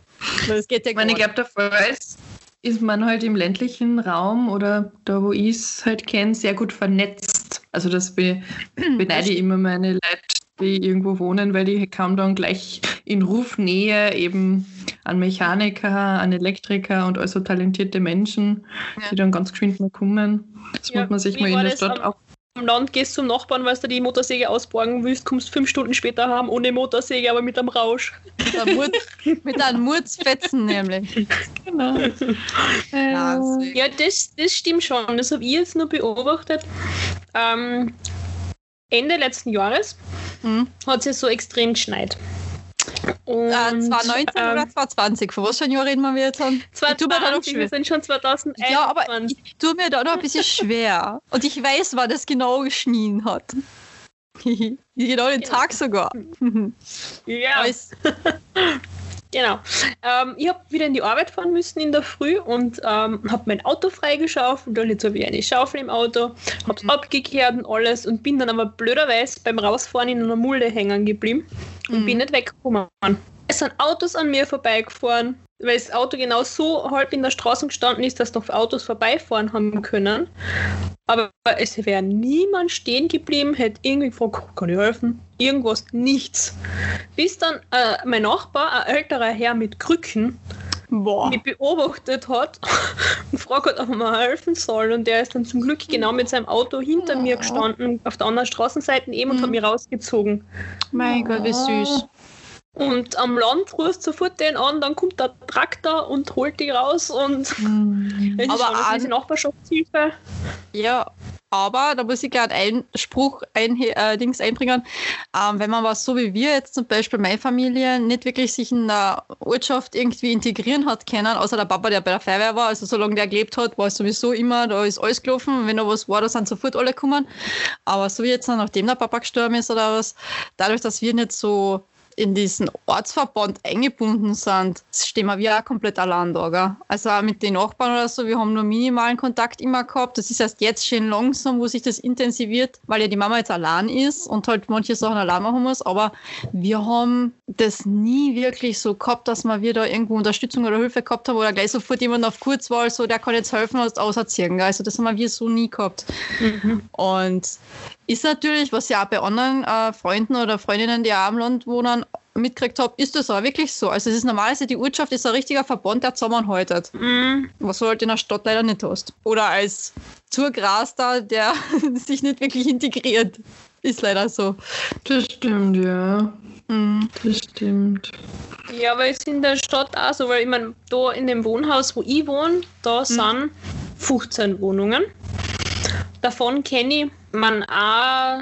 Das geht ja ich meine, ich glaube, davor ist, ist man halt im ländlichen Raum oder da, wo ich es halt kenne, sehr gut vernetzt. Also das be [CLEARS THROAT] beneide ich immer meine Leute, die irgendwo wohnen, weil die kaum dann gleich in Rufnähe eben an Mechaniker, an Elektriker und also talentierte Menschen, ja. die dann ganz geschwind mal kommen. Das ja, muss man sich mal in der Stadt auch am Land gehst zum Nachbarn, weil du die Motorsäge ausborgen willst, kommst fünf Stunden später haben, ohne Motorsäge, aber mit einem Rausch. mit einem [LAUGHS] Murzfetzen nämlich. Genau. Ähm, ja, das, das stimmt schon. Das habe ich jetzt nur beobachtet. Ähm, Ende letzten Jahres mhm. hat es ja so extrem geschneit. Und, äh, 2019 ähm, oder 2020? Von was für ein Jahr reden wir jetzt? 2020, wir sind schon 2021. Ja, aber ich tue mir da noch ein bisschen schwer. Und ich weiß, wann das genau geschnien hat. [LAUGHS] genau den Tag sogar. [LAUGHS] ja. [LAUGHS] Genau. Ähm, ich habe wieder in die Arbeit fahren müssen in der Früh und ähm, habe mein Auto freigeschaufelt und jetzt habe ich eine Schaufel im Auto, habe es mhm. abgekehrt und alles und bin dann aber blöderweise beim Rausfahren in einer Mulde hängen geblieben und mhm. bin nicht weggekommen. Es sind Autos an mir vorbeigefahren, weil das Auto genau so halb in der Straße gestanden ist, dass noch Autos vorbeifahren haben können. Aber es wäre niemand stehen geblieben, hätte irgendwie gefragt, kann ich helfen? Irgendwas, nichts. Bis dann äh, mein Nachbar, ein älterer Herr mit Krücken, Boah. mich beobachtet hat [LAUGHS] und gefragt hat, ob er mir helfen soll. Und der ist dann zum Glück genau mit seinem Auto hinter mir gestanden, auf der anderen Straßenseite eben und mhm. hat mich rausgezogen. Mein Gott, wie süß. Und am Land rufst sofort den an, dann kommt der Traktor und holt die raus und [LAUGHS] mhm. aber schon, das Nachbarschaftshilfe. Ja, aber da muss ich gerade einen Spruch ein, äh, Dings einbringen. Ähm, wenn man was so wie wir jetzt zum Beispiel meine Familie nicht wirklich sich in der Ortschaft irgendwie integrieren hat können, außer der Papa, der bei der Feuerwehr war, also solange der gelebt hat, war es sowieso immer, da ist alles gelaufen. Wenn da was war, da sind sofort alle gekommen. Aber so wie jetzt, nachdem der Papa gestorben ist oder was, dadurch, dass wir nicht so in diesen Ortsverband eingebunden sind, stehen wir auch komplett allein da. Gell? Also auch mit den Nachbarn oder so, wir haben nur minimalen Kontakt immer gehabt. Das ist erst jetzt schön langsam, wo sich das intensiviert, weil ja die Mama jetzt allein ist und halt manche Sachen allein machen muss. Aber wir haben das nie wirklich so gehabt, dass wir wieder irgendwo Unterstützung oder Hilfe gehabt haben oder gleich sofort jemand auf Kurzwahl, so der kann jetzt helfen, hast auserziehen. Gell? Also das haben wir so nie gehabt. Mhm. Und ist natürlich, was ich auch bei anderen äh, Freunden oder Freundinnen, die auch im Land wohnen, mitgekriegt habe, ist das auch wirklich so. Also es ist normalerweise, die Ortschaft ist ein richtiger Verband, der zusammenhaltet. Mhm. Was du halt in der Stadt leider nicht hast. Oder als Zurgraster, der [LAUGHS] sich nicht wirklich integriert. Ist leider so. Das stimmt, ja. Mhm. Das stimmt. Ja, aber es ist in der Stadt auch so, weil ich meine, da in dem Wohnhaus, wo ich wohne, da mhm. sind 15 Wohnungen. Davon kenne ich man auch,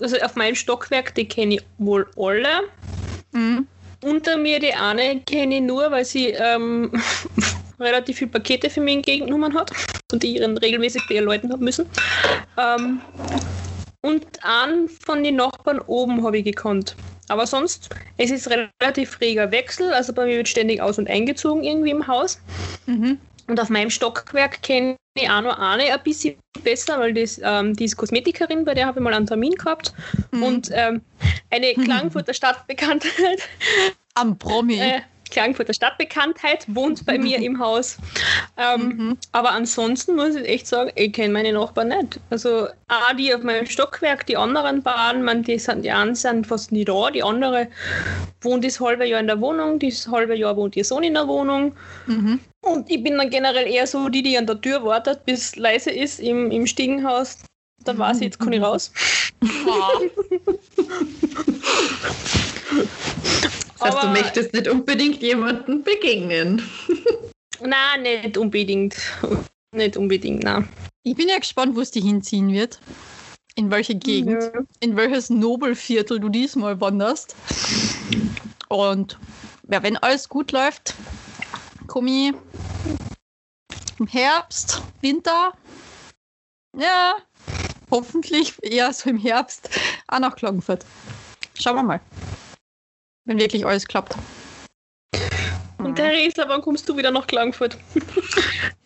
also auf meinem Stockwerk, die kenne ich wohl alle. Mhm. Unter mir die eine kenne ich nur, weil sie ähm, [LAUGHS] relativ viele Pakete für mich entgegengenommen hat und die ihren regelmäßig bei ihren Leuten haben müssen. Ähm, und einen von den Nachbarn oben habe ich gekannt. Aber sonst, es ist relativ reger Wechsel. Also bei mir wird ständig aus- und eingezogen irgendwie im Haus. Mhm. Und auf meinem Stockwerk kenne ich auch noch eine ein bisschen besser, weil das, ähm, die ist Kosmetikerin, bei der habe ich mal einen Termin gehabt. Mhm. Und ähm, eine [LAUGHS] Klagenfurter Stadtbekanntheit, Am Promi. äh, Klagenfurter Stadtbekanntheit wohnt bei mir im Haus. Ähm, Mhm. Aber ansonsten muss ich echt sagen, ich kenne meine Nachbarn nicht. Also auch die auf meinem Stockwerk, die anderen Bahnen, man, die, sind, die einen sind fast nie da, die andere wohnt das halbe Jahr in der Wohnung, das halbe Jahr wohnt ihr Sohn in der Wohnung. Mhm. Und ich bin dann generell eher so die, die an der Tür wartet, bis leise ist im, im Stiegenhaus. Da weiß ich, jetzt kann ich raus. [LAUGHS] [LAUGHS] [LAUGHS] Das heißt, du möchtest nicht unbedingt jemanden begegnen. [LAUGHS] Nein, nicht unbedingt. Nicht unbedingt, nein. Ich bin ja gespannt, wo es die hinziehen wird. In welche Gegend. Ja. In welches Nobelviertel du diesmal wanderst. Und ja, wenn alles gut läuft, komme ich im Herbst, Winter. Ja, hoffentlich eher so im Herbst auch nach Klagenfurt. Schauen wir mal. Wenn wirklich alles klappt. Und Theresa, wann kommst du wieder nach Klagenfurt? [LAUGHS]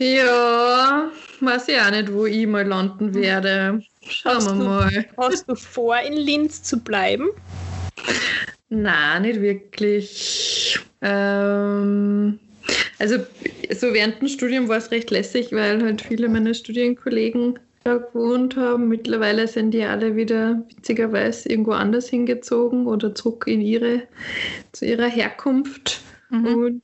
Ja, weiß ich auch nicht, wo ich mal landen werde. Schauen Hast wir du- mal. Hast du vor, in Linz zu bleiben? Nein, nicht wirklich. Ähm, also so während dem Studium war es recht lässig, weil halt viele meiner Studienkollegen da gewohnt haben. Mittlerweile sind die alle wieder witzigerweise irgendwo anders hingezogen oder zurück in ihre zu ihrer Herkunft. Mhm. Und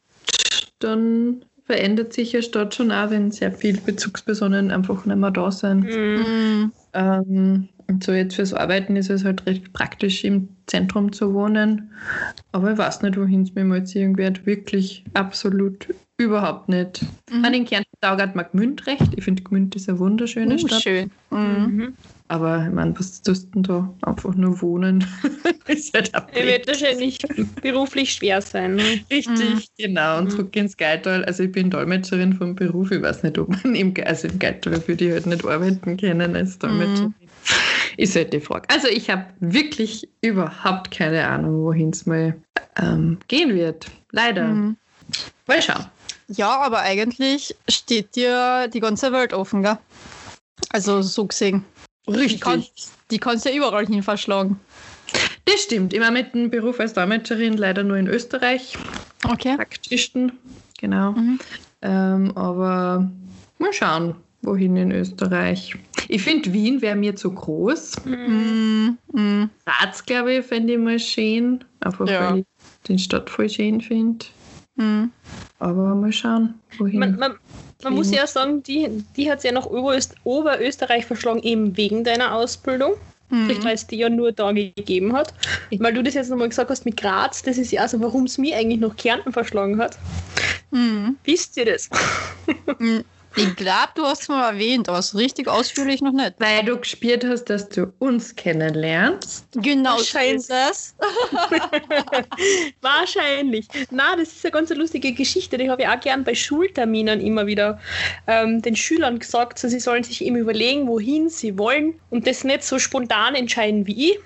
dann verändert sich eine Stadt schon auch, wenn sehr viele Bezugspersonen einfach nicht mehr da sind. Mhm. Ähm, und so jetzt fürs Arbeiten ist es halt recht praktisch, im Zentrum zu wohnen. Aber ich weiß nicht, wohin es mir mal ziehen wird. Wirklich absolut überhaupt nicht. Mhm. An den Kärnten taugert mir Gmünd recht. Ich finde, Gmünd ist eine wunderschöne Uh, Stadt. schön. Mhm. Mhm. Aber ich meine, was tust du denn da? Einfach nur wohnen. [LAUGHS] ist halt Er wird wahrscheinlich beruflich schwer sein. Ne? [LAUGHS] Richtig, genau. Und Mhm. zurück ins Geital. Also ich bin Dolmetscherin vom Beruf. Ich weiß nicht, ob man im, also im Geital würde ich halt nicht arbeiten können als Dolmetscherin. Ist halt die Frage. Also ich habe wirklich überhaupt keine Ahnung, wohin es mal ähm, gehen wird. Leider. Mhm. Mal schauen. Ja, aber eigentlich steht dir die ganze Welt offen, gell? Also so gesehen. Die, kann, die kannst ja überall hin verschlagen. Das stimmt. Immer mit dem Beruf als Dolmetscherin leider nur in Österreich. Okay. Praktischen. Genau. Mhm. Ähm, aber mal schauen, wohin in Österreich. Ich finde, Wien wäre mir zu groß. Mhm. Mhm. Graz, glaube ich, fände ich mal schön. Einfach Ja. weil ich den Stadt voll schön finde. Mhm. Aber mal schauen, wohin. Man, man, man muss ja sagen, die, die hat es ja nach Oberöst Oberösterreich verschlagen, eben wegen deiner Ausbildung. Vielleicht, Mhm. weil es die ja nur da gegeben hat. Weil du das jetzt nochmal gesagt hast mit Graz, das ist ja also, warum es mich eigentlich nach Kärnten verschlagen hat. Mhm. Wisst ihr das? [LAUGHS] Mhm. Ich glaube, du hast es mal erwähnt, aber so richtig ausführlich noch nicht. weil du gespürt hast, dass du uns kennenlernst. Genau, ist es. [LAUGHS] Wahrscheinlich. Na, das ist eine ganz lustige Geschichte. Die habe ich auch gern bei Schulterminen immer wieder ähm, den Schülern gesagt, so, sie sollen sich eben überlegen, wohin sie wollen und das nicht so spontan entscheiden wie ich.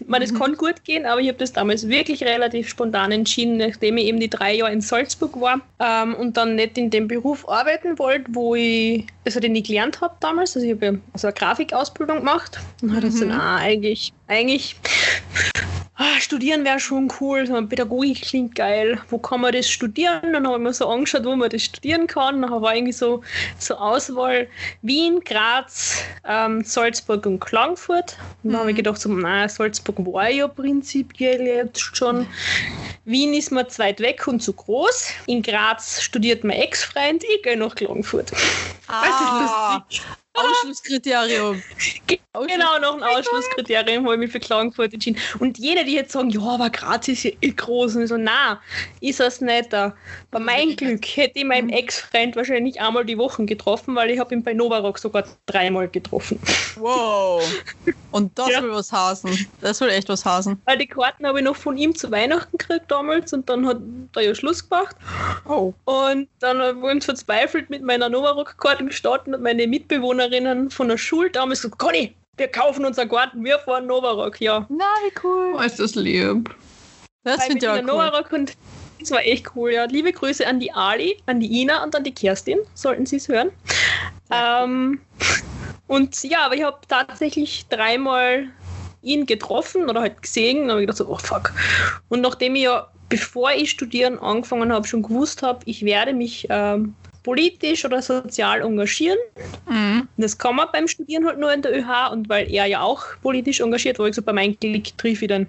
Ich meine, es kann gut gehen, aber ich habe das damals wirklich relativ spontan entschieden, nachdem ich eben die drei Jahre in Salzburg war ähm, und dann nicht in dem Beruf arbeiten wollte, wo ich, also den ich gelernt habe damals. Also ich habe ja also eine Grafikausbildung gemacht und habe das dann Mhm. auch eigentlich, eigentlich ah, studieren wäre schon cool, so Pädagogik klingt geil. Wo kann man das studieren? Dann habe ich mir so angeschaut, wo man das studieren kann. Dann war irgendwie so, so Auswahl Wien, Graz, ähm, Salzburg und Klagenfurt. Und dann habe ich gedacht, so, na, Salzburg war ja prinzipiell jetzt schon. Wien ist mir zu weit weg und zu groß. In Graz studiert mein Ex-Freund, ich gehe nach Klagenfurt. [LAUGHS] Ah, Ausschlusskriterium. Genau, noch ein Ausschlusskriterium habe ich mich für Klagenfurt entschieden. Und jene, die jetzt sagen, ja, aber Graz ist ja eh groß, und so, na, ist es nicht da. Bei meinem Glück hätte ich meinen Ex-Freund wahrscheinlich einmal die Woche getroffen, weil ich habe ihn bei Novarock sogar dreimal getroffen. Wow. [LAUGHS] Und das Ja. will was hasen. Das will echt was hasen. Weil die Karten habe ich noch von ihm zu Weihnachten gekriegt damals und dann hat er ja Schluss gemacht. Oh. Und dann ich uns verzweifelt mit meiner Novarock-Karte gestartet und meine Mitbewohnerinnen von der Schule damals gesagt, Conny, wir kaufen unseren Garten, wir fahren Novarock, ja. Na, wie cool. Oh, ist das lieb. Das finde ich auch cool. Novarock und das war echt cool, ja. Liebe Grüße an die Ali, an die Ina und an die Kerstin, sollten sie es hören. Ähm, und ja, aber ich habe tatsächlich dreimal ihn getroffen oder halt gesehen und habe ich gedacht so, oh fuck. Und nachdem ich ja, bevor ich studieren angefangen habe, schon gewusst habe, ich werde mich ähm, politisch oder sozial engagieren. Mhm. Das kann man beim Studieren halt nur in der ÖH und weil er ja auch politisch engagiert war, ich gesagt, bei meinem Klick triff ich dann.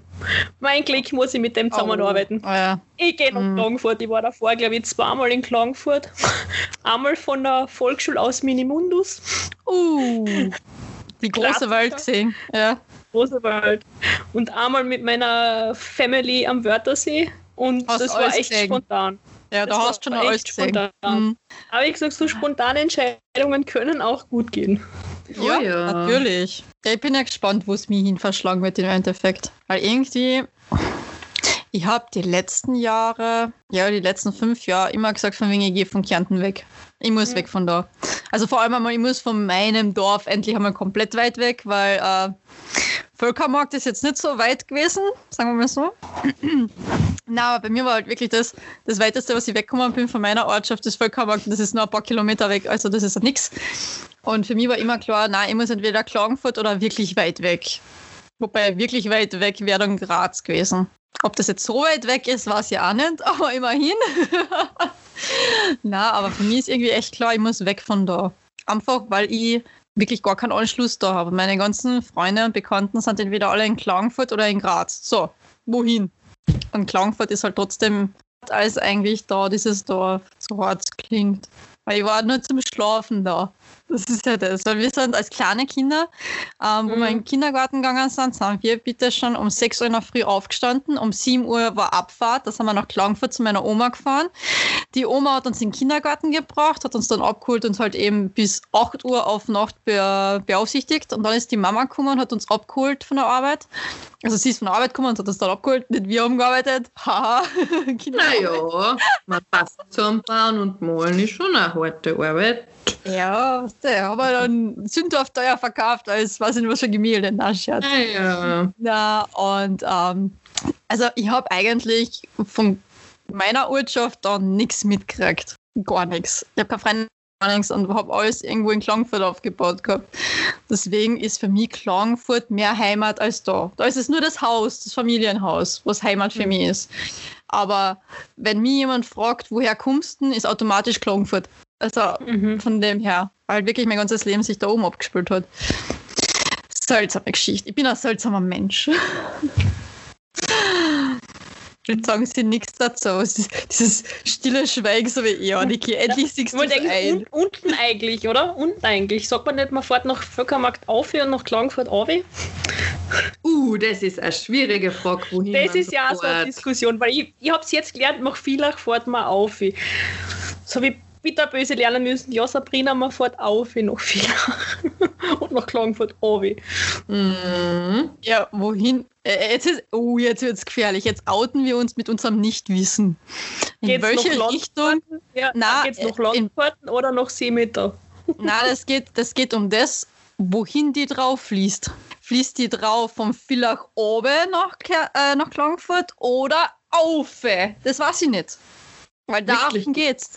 Mein Klick muss ich mit dem zusammenarbeiten. Oh, ja. Ich gehe nach Mhm. Klagenfurt. Ich war davor, glaube ich, zweimal in Klagenfurt. [LAUGHS] Einmal von der Volksschule aus Minimundus, Uh. Die große. Welt gesehen. Ja. Rosenwald. Und einmal mit meiner Family am Wörthersee. Und Hast das war echt spontan. Ja, da hast du schon echt alles spontan. Mhm. Aber ich gesagt, so spontane Entscheidungen können auch gut gehen. Ja, Oh ja. natürlich. Ja, ich bin ja gespannt, wo es mich hin verschlagen wird im Endeffekt. Weil irgendwie, ich habe die letzten Jahre, ja, die letzten fünf Jahre immer gesagt, von wegen, ich gehe von Kärnten weg. Ich muss Mhm. weg von da. Also vor allem einmal, ich muss von meinem Dorf endlich einmal komplett weit weg, weil äh, Völkermarkt ist jetzt nicht so weit gewesen, sagen wir mal so. Na, bei mir war halt wirklich das, das weiteste, was ich weggekommen bin von meiner Ortschaft, das Völkermarkt, das ist nur ein paar Kilometer weg, also das ist nix. Und für mich war immer klar, nein, ich muss entweder Klagenfurt oder wirklich weit weg. Wobei wirklich weit weg wäre dann Graz gewesen. Ob das jetzt so weit weg ist, weiß ich auch nicht, [LAUGHS] aber immerhin. [LAUGHS] Na, aber für mich ist irgendwie echt klar, ich muss weg von da. Einfach, weil ich wirklich gar keinen Anschluss da habe. Meine ganzen Freunde und Bekannten sind entweder alle in Klagenfurt oder in Graz. So, wohin? Und Klagenfurt ist halt trotzdem als eigentlich da dieses Dorf, so hart klingt. Weil ich war nur zum Schlafen da. Das ist ja das. Weil wir sind als kleine Kinder, ähm, wo Mhm. wir in den Kindergarten gegangen sind, sind wir bitte schon um 6 Uhr in der Früh aufgestanden. Um 7 Uhr war Abfahrt. Da sind wir nach Klagenfurt zu meiner Oma gefahren. Die Oma hat uns in den Kindergarten gebracht, hat uns dann abgeholt und halt eben bis 8 Uhr auf Nacht be beaufsichtigt. Und dann ist die Mama gekommen und hat uns abgeholt von der Arbeit. Also sie ist von der Arbeit gekommen und hat uns dann abgeholt. Nicht wir haben gearbeitet. Haha. [LAUGHS] Naja, man passt zusammenbauen und malen ist schon eine harte Arbeit. Ja, der haben wir dann Sündorf teuer verkauft als, ich nicht was für Gemälde. Na, Scherz. Naja, Na, und ähm, also ich habe eigentlich von meiner Ortschaft da nichts mitgekriegt. Gar nichts. Ich habe keine Freunde, gar nichts und habe alles irgendwo in Klagenfurt aufgebaut gehabt. Deswegen ist für mich Klagenfurt mehr Heimat als da. Da ist es nur das Haus, das Familienhaus, was Heimat für mich ist. Aber wenn mich jemand fragt, woher kommst du, ist automatisch Klagenfurt. Also Mhm. von dem her, weil wirklich mein ganzes Leben sich da oben abgespielt hat. Seltsame Geschichte. Ich bin ein seltsamer Mensch. Jetzt sagen sie nichts dazu. Es ist Dieses stille Schweigen, so wie ja, Niki, endlich siehst Ich du ein. un unten eigentlich, oder? Unten eigentlich. Sagt man nicht, man fährt nach Völkermarkt auf und nach Klagenfurt auf? uh, das ist eine schwierige Frage, wohin Das man ist ja auch so eine Diskussion, weil ich, ich habe es jetzt gelernt, nach Villach fährt man auf. So wie bitterböse lernen müssen, ja Sabrina, man fährt auf nach Villach [LAUGHS] und nach Klagenfurt auf. Mhm. Ja, wohin? Äh, jetzt ist, oh, jetzt wird es gefährlich. Jetzt outen wir uns mit unserem Nichtwissen. In Geht's welche nach Richtung? Ja, Na, geht's nach äh, in- Landquarten oder nach Seemeter? [LAUGHS] Na, das geht, das geht um das, wohin die drauf fließt. Fließt die drauf vom Villach oben nach, äh, nach Klagenfurt oder aufe? Das weiß ich nicht. Weil darum geht's.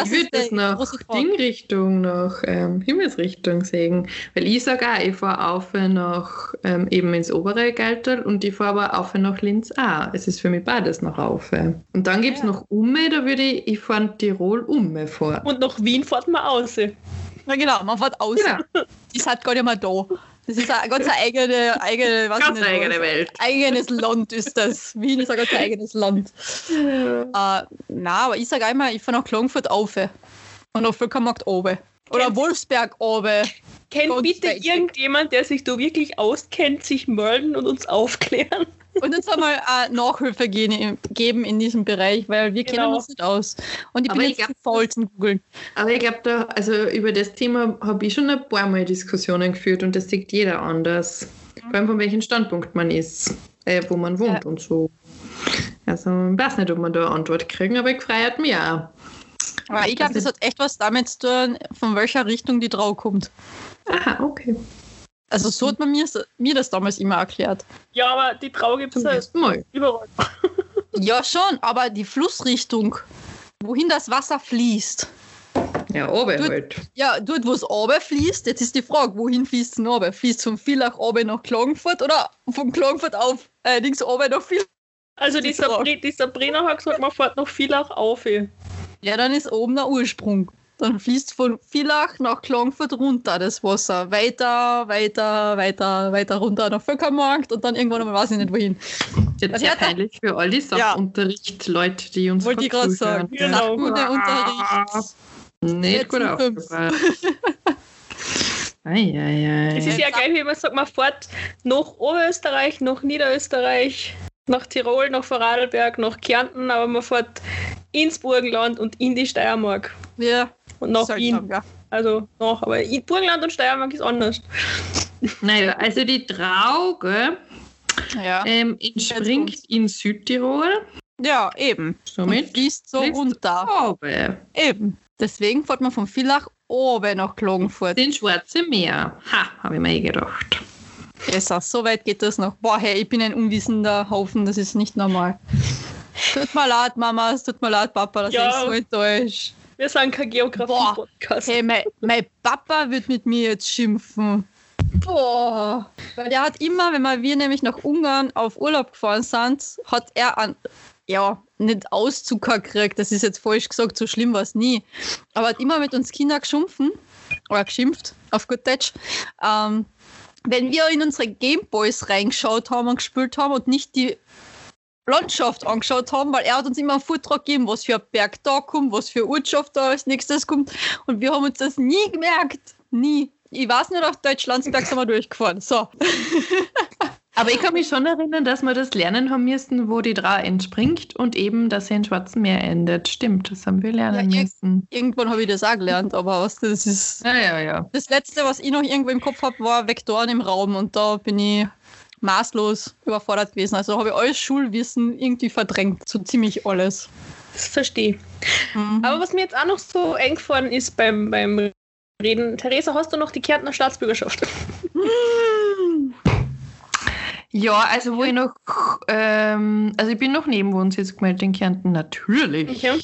Das ich würde das nach. Dingrichtung, nach ähm, Himmelsrichtung sehen. Weil ich sage auch, ich fahre auf nach ähm, eben ins obere Galtal und ich fahre aber auf nach Linz auch. Es ist für mich beides nach auf. Und dann gibt es Ja. noch Umme, da würde ich, ich fahre Tirol Umme vor. Und nach Wien fährt man aus. Ja, genau, man fährt aus. Genau, [LAUGHS] Die ist halt gar nicht mehr da. Das ist eine ganz eigene, eigene, was ganz eigene Welt. Eigenes Land ist das. Wien ist ein ganz eigenes Land. Äh, na, aber ich sage einmal, ich fahre nach Klagenfurt auf. Und auf Völkermarkt oben. Oder Kennt- Wolfsberg oben. Kennt bitte irgendjemand, der sich da wirklich auskennt, sich melden und uns aufklären? Und uns einmal äh, Nachhilfe geben in diesem Bereich, weil wir kennen Genau. uns nicht aus. Und ich Aber bin ich jetzt glaub, faul zum Googeln. Aber ich glaube, da, also über das Thema habe ich schon ein paar Mal Diskussionen geführt und das sieht jeder anders. Vor allem von welchem Standpunkt man ist, äh, wo man wohnt und so. Also ich weiß nicht, ob man da eine Antwort kriegen, aber ich freut mich auch. Aber ich glaube, das hat echt was damit zu tun, von welcher Richtung die Trau kommt. Aha, okay. Also so hat man mir, mir das damals immer erklärt. Ja, aber die Trau gibt es ja Mal. überall. [LAUGHS] Ja, schon, aber die Flussrichtung, wohin das Wasser fließt. Ja, oben Du- halt. Ja, dort, wo es runter fließt, jetzt ist die Frage, wohin fließt es runter? Fließt es von Villach runter nach Klagenfurt oder von Klagenfurt auf, äh, links runter nach Villach? Also die, Die. Sabri die Sabrina hat gesagt, man fährt noch Villach auf. Ja, dann ist oben der Ursprung. Dann fließt von Villach nach Klagenfurt runter das Wasser. Weiter, weiter, weiter, weiter runter nach Völkermarkt und dann irgendwann einmal weiß ich nicht wohin. Jetzt Was sehr hat er? peinlich für all die Ja. Sachunterricht-Leute, die uns Wollte ich gerade gerade sagen. Genau. Sachkundeunterricht. Nicht Jetzt gut aufgepasst. Eieiei. Es ist ja geil, wie man sagt, man fährt nach Oberösterreich, nach Niederösterreich, nach Tirol, nach Vorarlberg, nach Kärnten, aber man fährt ins Burgenland und in die Steiermark Ja, und nach seltsam, Wien. ja. Also nach, aber in Burgenland und Steiermark ist anders. Naja, also die Trauge Ja. ähm, entspringt in Südtirol. ja, eben. Und Somit fließt so runter. oben. Eben. Deswegen fährt man von Villach oben nach Klagenfurt. Den Schwarze Meer. Ha, habe ich mir eh gedacht. Besser, so weit geht das noch. Boah, hey, ich bin ein unwissender Haufen, das ist nicht normal. Tut mir leid, Mama, es tut mir leid, Papa, dass Ja. ich so enttäuscht. Wir sind kein Geografie-Podcast. Hey, mein, mein Papa wird mit mir jetzt schimpfen. Boah. Weil der hat immer, wenn wir, nämlich nach Ungarn auf Urlaub gefahren sind, hat er an, ja, nicht Auszucker gekriegt, das ist jetzt falsch gesagt, so schlimm war es nie. Aber hat immer mit uns Kindern geschimpfen, oder geschimpft, auf gut Deutsch, ähm, wenn wir in unsere Gameboys reingeschaut haben und gespielt haben und nicht die Landschaft angeschaut haben, weil er hat uns immer einen Vortrag gegeben, was für ein Berg da kommt, was für Ortschaft da als nächstes kommt. Und wir haben uns das nie gemerkt. Nie. Ich weiß nicht, auf Deutschlandsberg sind wir durchgefahren. So. [LAUGHS] Aber ich kann mich schon erinnern, dass wir das lernen haben müssen, wo die Drau entspringt und eben, dass sie in Schwarzen Meer endet. Stimmt, das haben wir lernen Ja, müssen. Irgendwann habe ich das auch gelernt, aber was, das ist. Ja, ja, ja. Das letzte, was ich noch irgendwo im Kopf habe, war Vektoren im Raum und da bin ich maßlos überfordert gewesen. Also habe ich alles Schulwissen irgendwie verdrängt. So ziemlich alles. Das verstehe ich. Mhm. Aber was mir jetzt auch noch so eingefallen ist beim, beim Reden, Theresa, hast du noch die Kärntner Staatsbürgerschaft? Ja, also wo ich noch, ähm, also ich bin noch Nebenwohnsitz gemeldet in Kärnten, natürlich. Okay.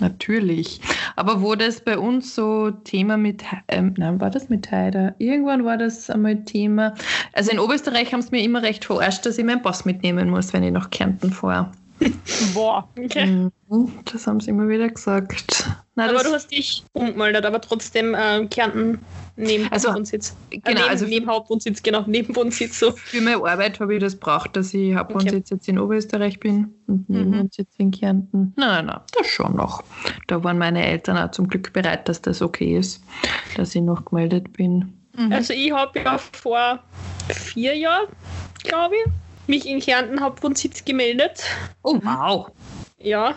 Natürlich. Aber wo das bei uns so Thema mit, ähm, nein, war das mit Heider? Irgendwann war das einmal Thema. Also in Oberösterreich haben sie mir immer recht verarscht, dass ich meinen Pass mitnehmen muss, wenn ich nach Kärnten fahre. [LAUGHS] Boah. Okay. Mhm, Das haben sie immer wieder gesagt. Nein, aber du hast dich umgemeldet, aber trotzdem ähm, Kärnten neben Also, Hauptwohnsitz. genau, äh, neben, also neben Hauptwohnsitz, genau, neben Wohnsitz so. für meine Arbeit habe ich das braucht, dass ich Hauptwohnsitz jetzt in Oberösterreich bin und Mhm. Nebenwohnsitz in Kärnten. Nein, nein, nein, das schon noch. Da waren meine Eltern auch zum Glück bereit, dass das okay ist, dass ich noch gemeldet bin. Mhm. Also ich habe ja vor vier Jahren, glaube ich, mich in Kärnten Hauptwohnsitz gemeldet. Oh, wow. Ja.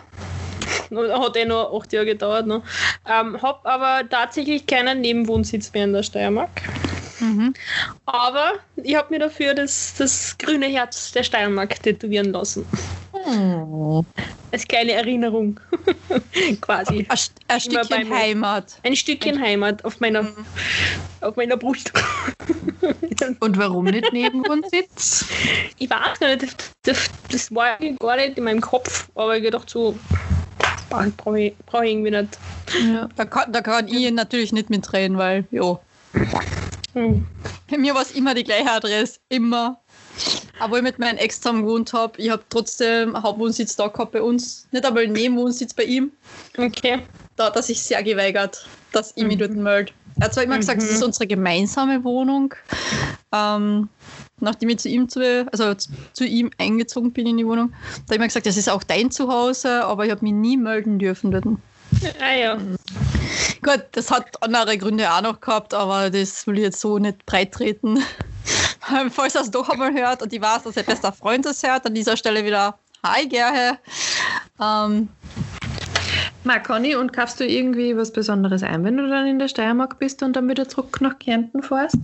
[LAUGHS] Hat eh noch acht Jahre gedauert. Ne? Ähm, hab aber tatsächlich keinen Nebenwohnsitz mehr in der Steiermark. Mhm. Aber ich habe mir dafür das, das grüne Herz der Steiermark tätowieren lassen. Oh. Als kleine Erinnerung. [LAUGHS] Quasi. Ein, ein Stückchen. Heimat. Ein Stückchen Heimat auf meiner, Mhm. auf meiner Brust. [LAUGHS] Und warum nicht Nebenwohnsitz? ich weiß gar nicht, das, das, das war gar nicht in meinem Kopf, aber ich gedacht so, brauche ich, brauch ich irgendwie nicht. Ja. Da kann, da kann ich natürlich nicht mitreden, weil, jo. Hm. Bei mir war es immer die gleiche Adresse. Immer. Aber ich mit meinem Ex zusammen gewohnt habe, ich habe trotzdem einen Hauptwohnsitz da gehabt bei uns. Nicht einmal einen Nebenwohnsitz bei ihm. Okay. Da hat er sich sehr geweigert, dass ich mich Mhm. dort melde. Er hat zwar immer gesagt, es Mhm. ist unsere gemeinsame Wohnung. Ähm, nachdem ich zu ihm, zu, also zu, zu ihm eingezogen bin in die Wohnung, da habe ich immer gesagt, das ist auch dein Zuhause, aber ich habe mich nie melden dürfen dort. Ah ja. Gut, das hat andere Gründe auch noch gehabt, aber das will ich jetzt so nicht breit treten. [LAUGHS] Falls er es doch einmal hört und ich weiß, dass er bester Freund das hört, an dieser Stelle wieder Hi, Gerhe. Ähm, Ma, Conny, und kaufst du irgendwie was Besonderes ein, wenn du dann in der Steiermark bist und dann wieder zurück nach Kärnten fährst?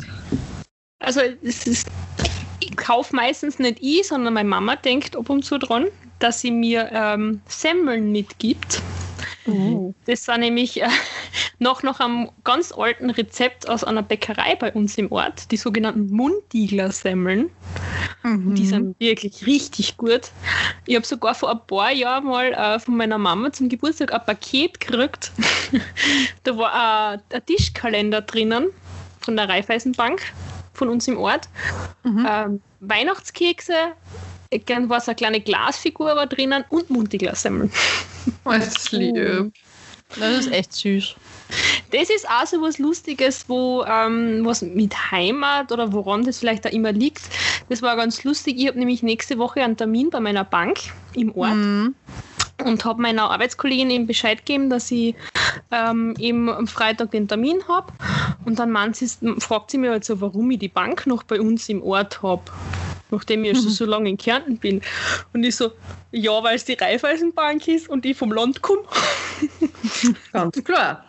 Also es ist, ich kaufe meistens nicht ich, sondern meine Mama denkt ab und zu dran, dass sie mir ähm, Semmeln mitgibt. Uh, Das war nämlich äh, [LAUGHS] noch nach einem ganz alten Rezept aus einer Bäckerei bei uns im Ort, die sogenannten Mundigler-Semmeln. mhm. Die sind wirklich richtig gut. Ich habe sogar vor ein paar Jahren mal äh, von meiner Mama zum Geburtstag ein Paket gekriegt. [LAUGHS] da war äh, ein Tischkalender drinnen von der Raiffeisenbank von uns im Ort. Mhm. Ähm, Weihnachtskekse, gern war so eine kleine Glasfigur war drinnen und Mundigler-Semmeln. Ist das [LAUGHS] lieb. Das ist echt süß. Das ist auch so was Lustiges, wo ähm, was mit Heimat oder woran das vielleicht auch immer liegt. Das war ganz lustig. Ich habe nämlich nächste Woche einen Termin bei meiner Bank im Ort Mhm. und habe meiner Arbeitskollegin eben Bescheid gegeben, dass ich ähm, eben am Freitag den Termin habe. Und dann sie, fragt sie mich halt so, warum ich die Bank noch bei uns im Ort habe. Nachdem ich schon so lange in Kärnten bin. Und ich so, ja, weil es die Raiffeisenbank ist und ich vom Land komme. [LAUGHS] Ganz klar.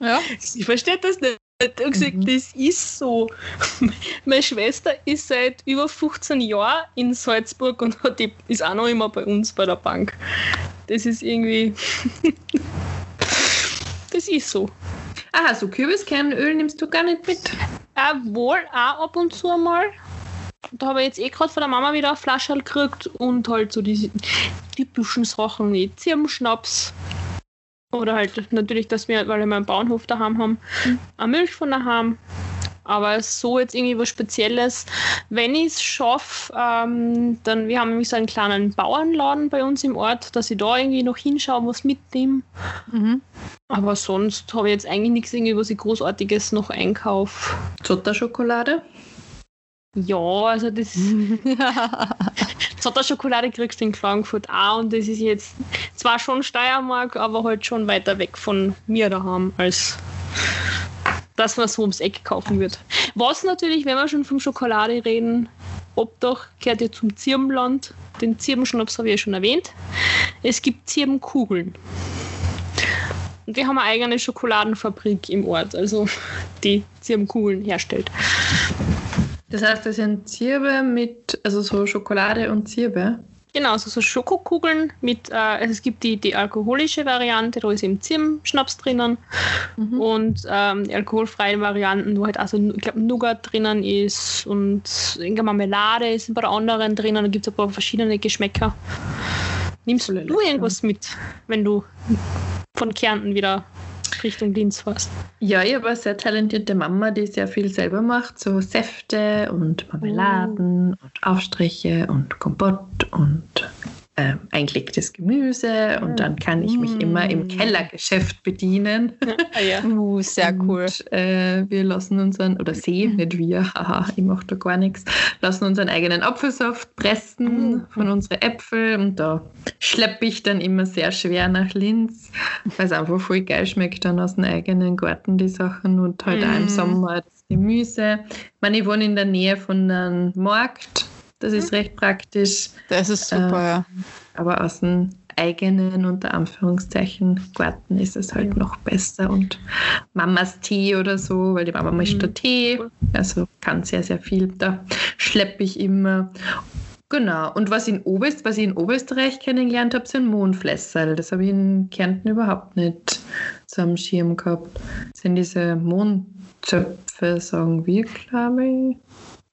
Ja. Sie versteht das nicht. Ich habe gesagt, Mhm. das ist so. [LAUGHS] Meine Schwester ist seit über 15 Jahren in Salzburg und hat die, ist auch noch immer bei uns bei der Bank. Das ist irgendwie. [LAUGHS] das ist so. Aha, so Kürbiskernöl nimmst du gar nicht mit. Äh, wohl auch ab und zu einmal. Da habe ich jetzt eh gerade von der Mama wieder eine Flasche gekriegt und halt so diese typischen Sachen wie Zirbenschnaps. Oder halt natürlich, dass wir, weil wir einen Bauernhof daheim haben, eine Milch von daheim. Aber so jetzt irgendwie was Spezielles. Wenn ich es schaffe, ähm, dann, wir haben nämlich so einen kleinen Bauernladen bei uns im Ort, dass ich da irgendwie noch hinschaue, was mitnehme. Mhm. Aber sonst habe ich jetzt eigentlich nichts irgendwie, was ich Großartiges noch einkaufe. Zotterschokolade. Ja, also das [LAUGHS] Zotterschokolade kriegst du in Klagenfurt auch und das ist jetzt zwar schon Steiermark, aber halt schon weiter weg von mir daheim, als dass man so ums Eck kaufen wird. Was natürlich, wenn wir schon vom Schokolade reden, Obdach gehört ja zum Zirbenland. Den Zirbenschnaps habe ich ja schon erwähnt. Es gibt Zirbenkugeln. Und wir haben eine eigene Schokoladenfabrik im Ort, also die Zirbenkugeln herstellt. Das heißt, das sind Zirbe mit, also so Schokolade und Zirbe. Genau, also so Schokokugeln mit, äh, also es gibt die, die alkoholische Variante, da ist eben Zirbenschnaps drinnen Mhm. und ähm, die alkoholfreien Varianten, wo halt also, ich glaube, Nougat drinnen ist und irgendeine Marmelade ist bei der anderen drinnen, da gibt es ein paar verschiedene Geschmäcker. Nimmst du irgendwas mit, wenn du von Kärnten wieder Richtung Linz fährst? Ja, ich habe eine sehr talentierte Mama, die sehr viel selber macht, so Säfte und Marmeladen und Aufstriche und Kompott und ähm, eingelegtes Gemüse und dann kann ich mich immer im Mm. Kellergeschäft bedienen. Ah, [LAUGHS] ja. [LAUGHS] Uh, sehr cool. Und, äh, wir lassen unseren, oder sie, nicht wir, [LAUGHS] haha, ich mache da gar nichts, lassen unseren eigenen Apfelsaft pressen Mm. von unseren Äpfeln und da schleppe ich dann immer sehr schwer nach Linz, weil es einfach voll geil schmeckt dann aus dem eigenen Garten die Sachen und halt auch im Mm. Sommer das Gemüse. Ich meine, ich wohne in der Nähe von einem Markt, das ist recht praktisch. Das ist super, ja. Aber aus dem eigenen, unter Anführungszeichen, Garten ist es halt Ja. noch besser. Und Mamas Tee oder so, weil die Mama mischt Mhm. da Tee. Also kann sehr, sehr viel. Da schleppe ich immer. Genau. Und was, in Oberst, was ich in Oberösterreich kennengelernt habe, sind Mondflässerl. Das habe ich in Kärnten überhaupt nicht so am Schirm gehabt. Das sind diese Mondzöpfe, sagen wir, glaube ich.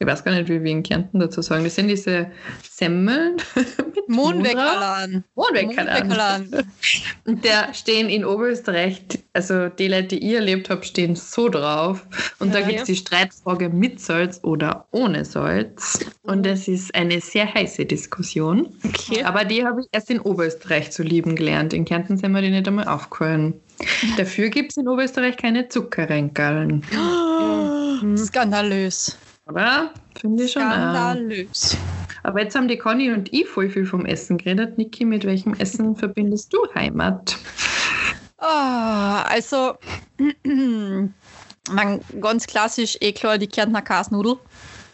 Ich weiß gar nicht, wie wir in Kärnten dazu sagen. Das sind diese Semmeln [LAUGHS] mit Mohn drauf. Mondweckerlan. Mondweckerlan. Mondweckerlan. Und der stehen in Oberösterreich, also die Leute, die ich erlebt habe, stehen so drauf. Und da Ja, gibt ja. es die Streitfrage mit Salz oder ohne Salz. Und das ist eine sehr heiße Diskussion. Okay. Aber die habe ich erst in Oberösterreich zu lieben gelernt. In Kärnten sind mir die nicht einmal aufgefallen. [LAUGHS] Dafür gibt es in Oberösterreich keine Zuckerrenkerln. Skandalös. Oder? Finde ich schon. Auch. Skandalös. Aber jetzt haben die Conny und ich voll viel vom Essen geredet. Niki, mit welchem Essen [LAUGHS] verbindest du Heimat? Ah, also, [CLEARS THROAT] man, ganz klassisch eh klar die Kärntner Kasnudel.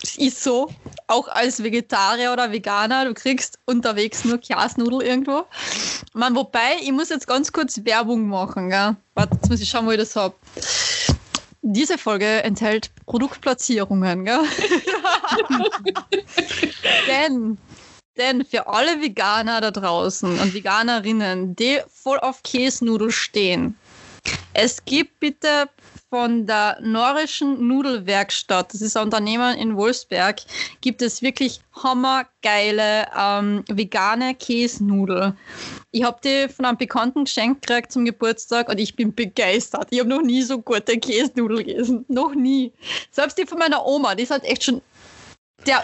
Es ist so, auch als Vegetarier oder Veganer, du kriegst unterwegs nur Kasnudel irgendwo. Man, wobei, ich muss jetzt ganz kurz Werbung machen. Gell? Warte, jetzt muss ich schauen, wo ich das habe. Diese Folge enthält Produktplatzierungen. Gell? [LAUGHS] denn, denn für alle Veganer da draußen und Veganerinnen, die voll auf Käsnudel stehen, es gibt bitte von der Norischen Nudelwerkstatt, das ist ein Unternehmen in Wolfsberg, gibt es wirklich hammergeile ähm, vegane Käsnudel. Ich habe die von einem Bekannten geschenkt gekriegt zum Geburtstag und ich bin begeistert. Ich habe noch nie so gute Käsnudel gegessen. Noch nie. Selbst die von meiner Oma, die ist halt echt schon der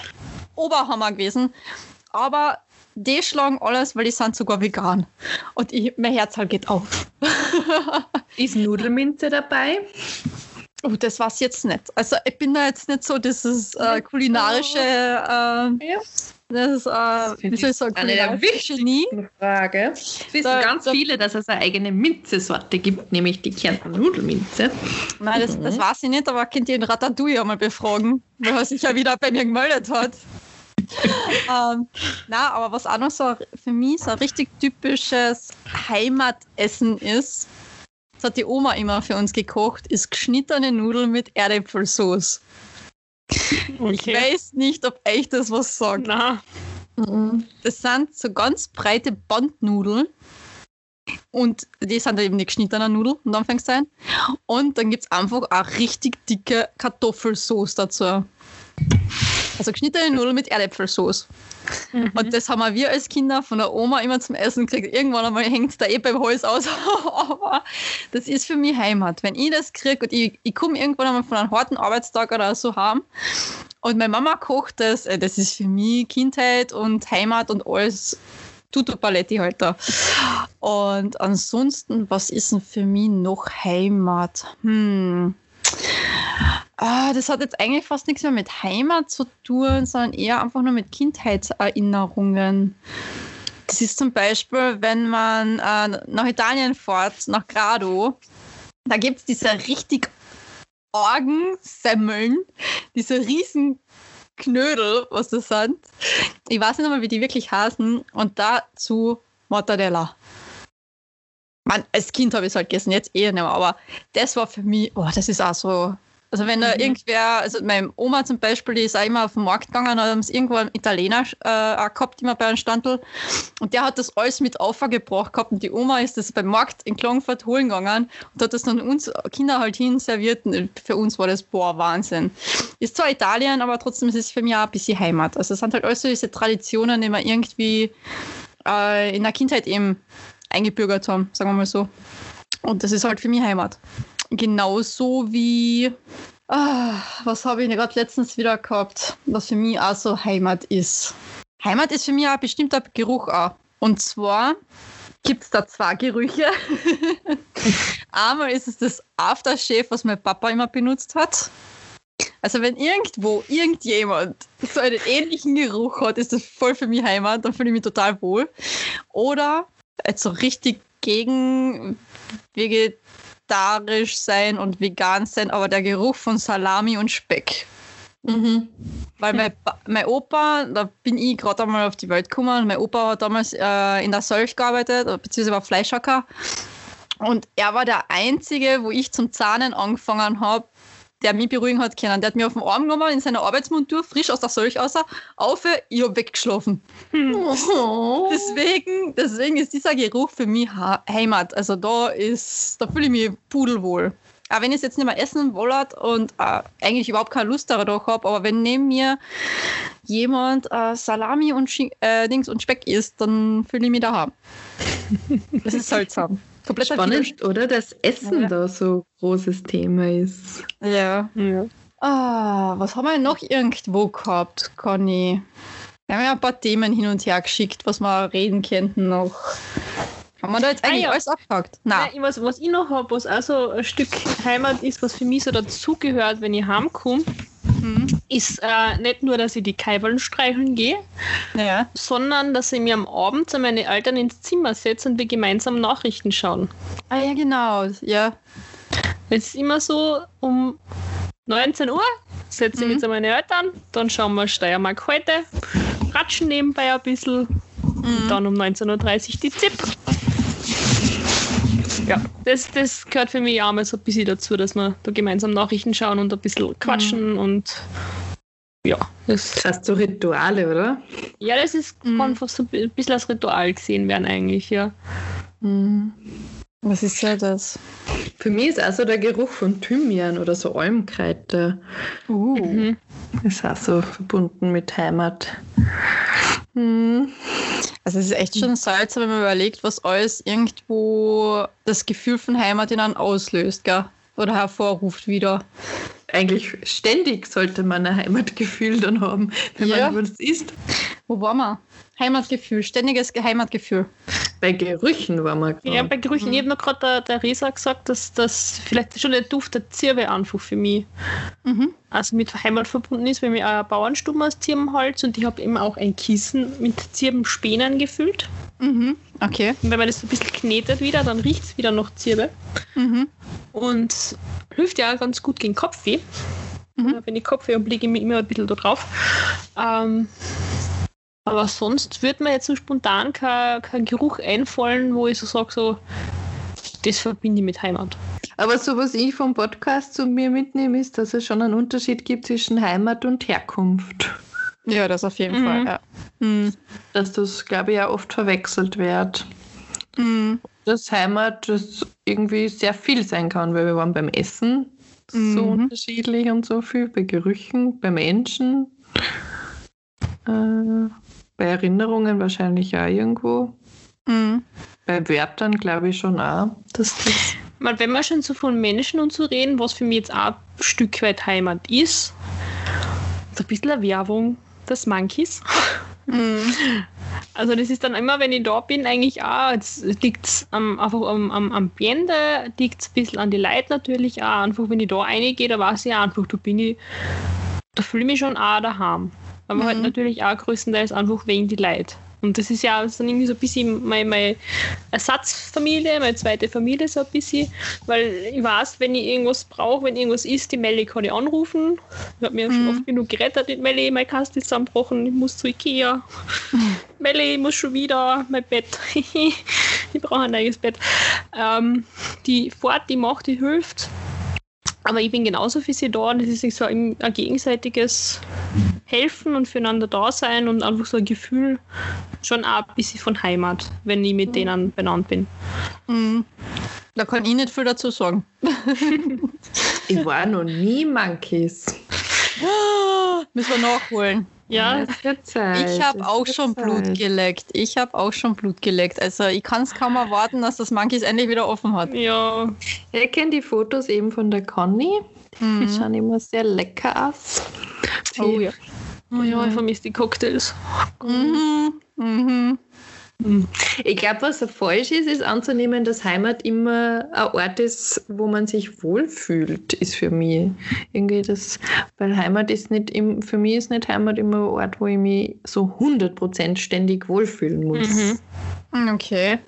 Oberhammer gewesen. Aber die schlagen alles, weil die sind sogar vegan. Und ich, mein Herz halt geht auf. [LAUGHS] Ist Nudelminze dabei? Oh, das war's jetzt nicht. Also ich bin da jetzt nicht so dieses äh, kulinarische, äh, ja. das, äh, wie soll ich sagen, eine der wichtigsten Frage. Es wissen da, ganz da, viele, dass es eine eigene Minzesorte gibt, nämlich die Kärntner Nudelminze. Nein, das, mhm. das weiß ich nicht, aber könnt ihr den Ratatouille einmal befragen, weil er sich ja wieder bei mir gemeldet hat. [LAUGHS] ähm, na, aber was auch noch so für mich so ein richtig typisches Heimatessen ist, das hat die Oma immer für uns gekocht, ist geschnittene Nudeln mit Erdäpfelsauce. Okay. Ich weiß nicht, ob euch das was sagt. Na. Das sind so ganz breite Bandnudeln. Und die sind eben die geschnittenen Nudeln und Anfangszeit. Und dann gibt es einfach auch richtig dicke Kartoffelsauce dazu. Also geschnittene Nudeln mit Erdäpfelsauce. Mhm. Und das haben wir als Kinder von der Oma immer zum Essen gekriegt. Irgendwann einmal hängt es da eh beim Hals aus. [LAUGHS] Aber das ist für mich Heimat. Wenn ich das kriege und ich, ich komme irgendwann einmal von einem harten Arbeitstag oder so heim und meine Mama kocht das, äh, das ist für mich Kindheit und Heimat und alles Tutu Paletti heute. Und ansonsten, was ist denn für mich noch Heimat? Hm. Ah, das hat jetzt eigentlich fast nichts mehr mit Heimat zu tun, sondern eher einfach nur mit Kindheitserinnerungen. Das ist zum Beispiel, wenn man äh, nach Italien fährt, nach Grado, da gibt es diese richtig argen Semmeln, diese riesen Knödel, was das sind. Ich weiß nicht mehr, wie die wirklich heißen. Und dazu Mortadella. Man, als Kind habe ich es halt gegessen, jetzt eher nicht mehr, aber das war für mich, oh, das ist auch so also wenn da mhm. irgendwer, also meine Oma zum Beispiel, die ist auch immer auf den Markt gegangen, haben es irgendwo einen Italiener äh, gehabt, immer bei einem Standel. Und der hat das alles mit aufgebracht gehabt. Und die Oma ist das beim Markt in Klagenfurt holen gegangen und hat das dann uns Kinder halt hin serviert. Und für uns war das, boah, Wahnsinn. Ist zwar Italien, aber trotzdem ist es für mich auch ein bisschen Heimat. Also es sind halt alles so diese Traditionen, die wir irgendwie äh, in der Kindheit eben eingebürgert haben, sagen wir mal so. Und das ist halt für mich Heimat. Genauso wie, ah, was habe ich gerade letztens wieder gehabt, was für mich auch so Heimat ist. Heimat ist für mich auch ein bestimmter Geruch auch. Und zwar gibt es da zwei Gerüche. [LAUGHS] Einmal ist es das Aftershave, was mein Papa immer benutzt hat. Also wenn irgendwo irgendjemand so einen ähnlichen Geruch hat, ist das voll für mich Heimat, dann fühle ich mich total wohl. Oder so richtig gegen vegetarisch sein und vegan sein, aber der Geruch von Salami und Speck. Mhm. Weil mein, mein Opa, da bin ich gerade einmal auf die Welt gekommen, mein Opa hat damals äh, in der Sölch gearbeitet, beziehungsweise war Fleischhacker. Und er war der Einzige, wo ich zum Zahnen angefangen habe, der mich beruhigen hat können. Der hat mich auf den Arm genommen, in seiner Arbeitsmontur, frisch aus der Sölch aus, auf, ich habe weggeschlafen. Oh. Deswegen, deswegen ist dieser Geruch für mich Heimat. Also da ist, da fühle ich mich pudelwohl. Auch wenn ich es jetzt nicht mehr essen wollte und äh, eigentlich überhaupt keine Lust darauf habe, aber wenn neben mir jemand äh, Salami und, äh, Dings und Speck isst, dann fühle ich mich daheim. Das ist seltsam. Komplett Spannend, oder? Dass Essen ja. da so großes Thema ist. Ja. ja. Ah, was haben wir noch irgendwo gehabt, Conny? Wir haben ja ein paar Themen hin und her geschickt, was wir reden könnten noch. Haben wir da jetzt eigentlich ah, ja. alles abgehakt? Nein. Nein was, was ich noch habe, was auch so ein Stück Heimat ist, was für mich so dazugehört, wenn ich heimkomme, mhm. Ist äh, nicht nur, dass ich die Kaiwallen streicheln gehe, ja. sondern dass ich mir am Abend zu meinen Eltern ins Zimmer setze und wir gemeinsam Nachrichten schauen. Ah ja, genau. Ja. Es ist immer so, um 19 Uhr setze ich Mhm. mich zu meinen Eltern, dann schauen wir Steiermark heute, ratschen nebenbei ein bisschen, Mhm. dann um 19.30 Uhr die ZIP. Ja, das, das gehört für mich auch mal so ein bisschen dazu, dass wir da gemeinsam Nachrichten schauen und ein bisschen quatschen und ja, das, heißt so Rituale, oder? ja, das ist, Mhm. kann fast so ein bisschen als Ritual gesehen werden eigentlich, ja. Was ist ja das? Für mich ist auch so der Geruch von Thymian oder so Almkräuter. Uh. Mhm. Ist auch so verbunden mit Heimat. Hm. Also es ist echt schon seltsam, wenn man überlegt, was alles irgendwo das Gefühl von Heimat in einen auslöst, gell? Oder hervorruft wieder. Eigentlich ständig sollte man ein Heimatgefühl dann haben, wenn Ja. man was isst. Wo waren wir? Heimatgefühl, ständiges Heimatgefühl. Bei Gerüchen war man Ja, gerade. bei Gerüchen, ich habe noch gerade der, der Resa gesagt, dass das vielleicht schon der Duft der Zirbe einfach für mich Mhm. also mit Heimat verbunden ist, weil ich eine Bauernstube aus Zirbenholz und ich habe eben auch ein Kissen mit Zirbenspänen gefüllt. Mhm. Okay. Und wenn man das so ein bisschen knetet wieder, dann riecht es wieder nach Zirbe. Mhm. Und hilft ja auch ganz gut gegen Kopfweh. Mhm. Wenn ich Kopfweh habe, lege ich mich immer ein bisschen da drauf. Ähm, aber sonst würde mir jetzt so spontan kein, kein Geruch einfallen, wo ich so sage, so, das verbinde ich mit Heimat. Aber so was ich vom Podcast zu mir mitnehme, ist, dass es schon einen Unterschied gibt zwischen Heimat und Herkunft. Ja, das auf jeden Mhm. Fall. Ja. Mhm. Dass das, glaube ich, ja oft verwechselt wird. Mhm. Dass Heimat das irgendwie sehr viel sein kann, weil wir waren beim Essen so Mhm. unterschiedlich und so viel, bei Gerüchen, bei Menschen, äh, bei Erinnerungen wahrscheinlich auch irgendwo. Mhm. Bei Wörtern glaube ich schon auch, dass das Weil wenn wir schon so von Menschen und so reden, was für mich jetzt auch ein Stück weit Heimat ist, so ein bisschen eine Werbung des Monkeys. [LAUGHS] Mhm. Also das ist dann immer, wenn ich da bin, eigentlich auch, jetzt liegt es am, einfach am, am Ambiente, liegt es ein bisschen an die Leute natürlich auch. Einfach, wenn ich da reingehe, da weiß ich auch einfach, da bin ich, da fühle ich mich schon auch daheim. Aber halt Mhm. natürlich auch größtenteils einfach wegen die Leute. Und das ist ja auch dann irgendwie so ein bisschen meine, meine Ersatzfamilie, meine zweite Familie so ein bisschen, weil ich weiß, wenn ich irgendwas brauche, wenn irgendwas ist, die Melli kann ich anrufen. Ich habe mir schon Mhm. oft genug gerettet mit Melli, mein Kasten ist zusammengebrochen, ich muss zu Ikea. [LAUGHS] Melli, ich muss schon wieder, mein Bett. [LAUGHS] ich brauche ein neues Bett. Ähm, die Fahrt, die macht, die hilft. Aber ich bin genauso für sie da und es ist so ein, ein gegenseitiges Helfen und füreinander da sein und einfach so ein Gefühl schon auch ein bisschen von Heimat, wenn ich mit denen benannt bin. Mhm. Da kann ich nicht viel dazu sagen. [LAUGHS] Ich war noch nie Monkeys. [LAUGHS] Müssen wir nachholen. Ja, Es wird Zeit, Ich habe auch schon Blut Zeit. geleckt. Ich habe auch schon Blut geleckt. Also ich kann es kaum erwarten, dass das Monkeys endlich wieder offen hat. ja, Ich kenne die Fotos eben von der Conny. Die Mhm. schauen immer sehr lecker aus. oh ja. Oh ja, ich vermisse die Cocktails. Mhm. Mhm. Ich glaube, was falsch ist, ist anzunehmen, dass Heimat immer ein Ort ist, wo man sich wohlfühlt, ist für mich. Irgendwie das, weil Heimat ist nicht, im, für mich ist nicht Heimat immer ein Ort, wo ich mich so 100% ständig wohlfühlen muss. Mhm. Okay.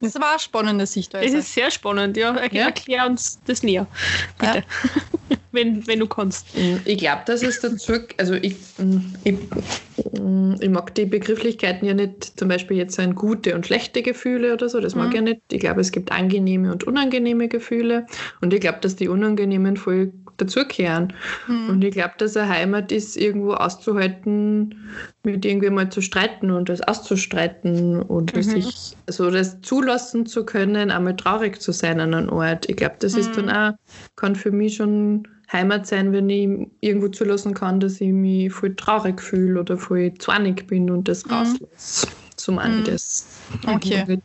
Das war eine spannende Das Sichtweise. ist sehr spannend, ja. Er- Ja. Erklär uns das näher, bitte. [LAUGHS] wenn, wenn du kannst. Ich glaube, dass es dazu, also ich, ich, ich mag die Begrifflichkeiten ja nicht, zum Beispiel jetzt so ein gute und schlechte Gefühle oder so, das mag Mhm. ich ja nicht. Ich glaube, es gibt angenehme und unangenehme Gefühle und ich glaube, dass die unangenehmen voll dazugehören. Mhm. Und ich glaube, dass eine Heimat ist, irgendwo auszuhalten, mit irgendwem mal zu streiten und das auszustreiten oder Mhm. sich so das zulassen zu können, einmal traurig zu sein an einem Ort. Ich glaube, das ist Mhm. dann auch, kann für mich schon Heimat sein, wenn ich irgendwo zulassen kann, dass ich mich voll traurig fühle oder voll zornig bin und das Mhm. rauslasse. So meine ich Mhm. das. Okay.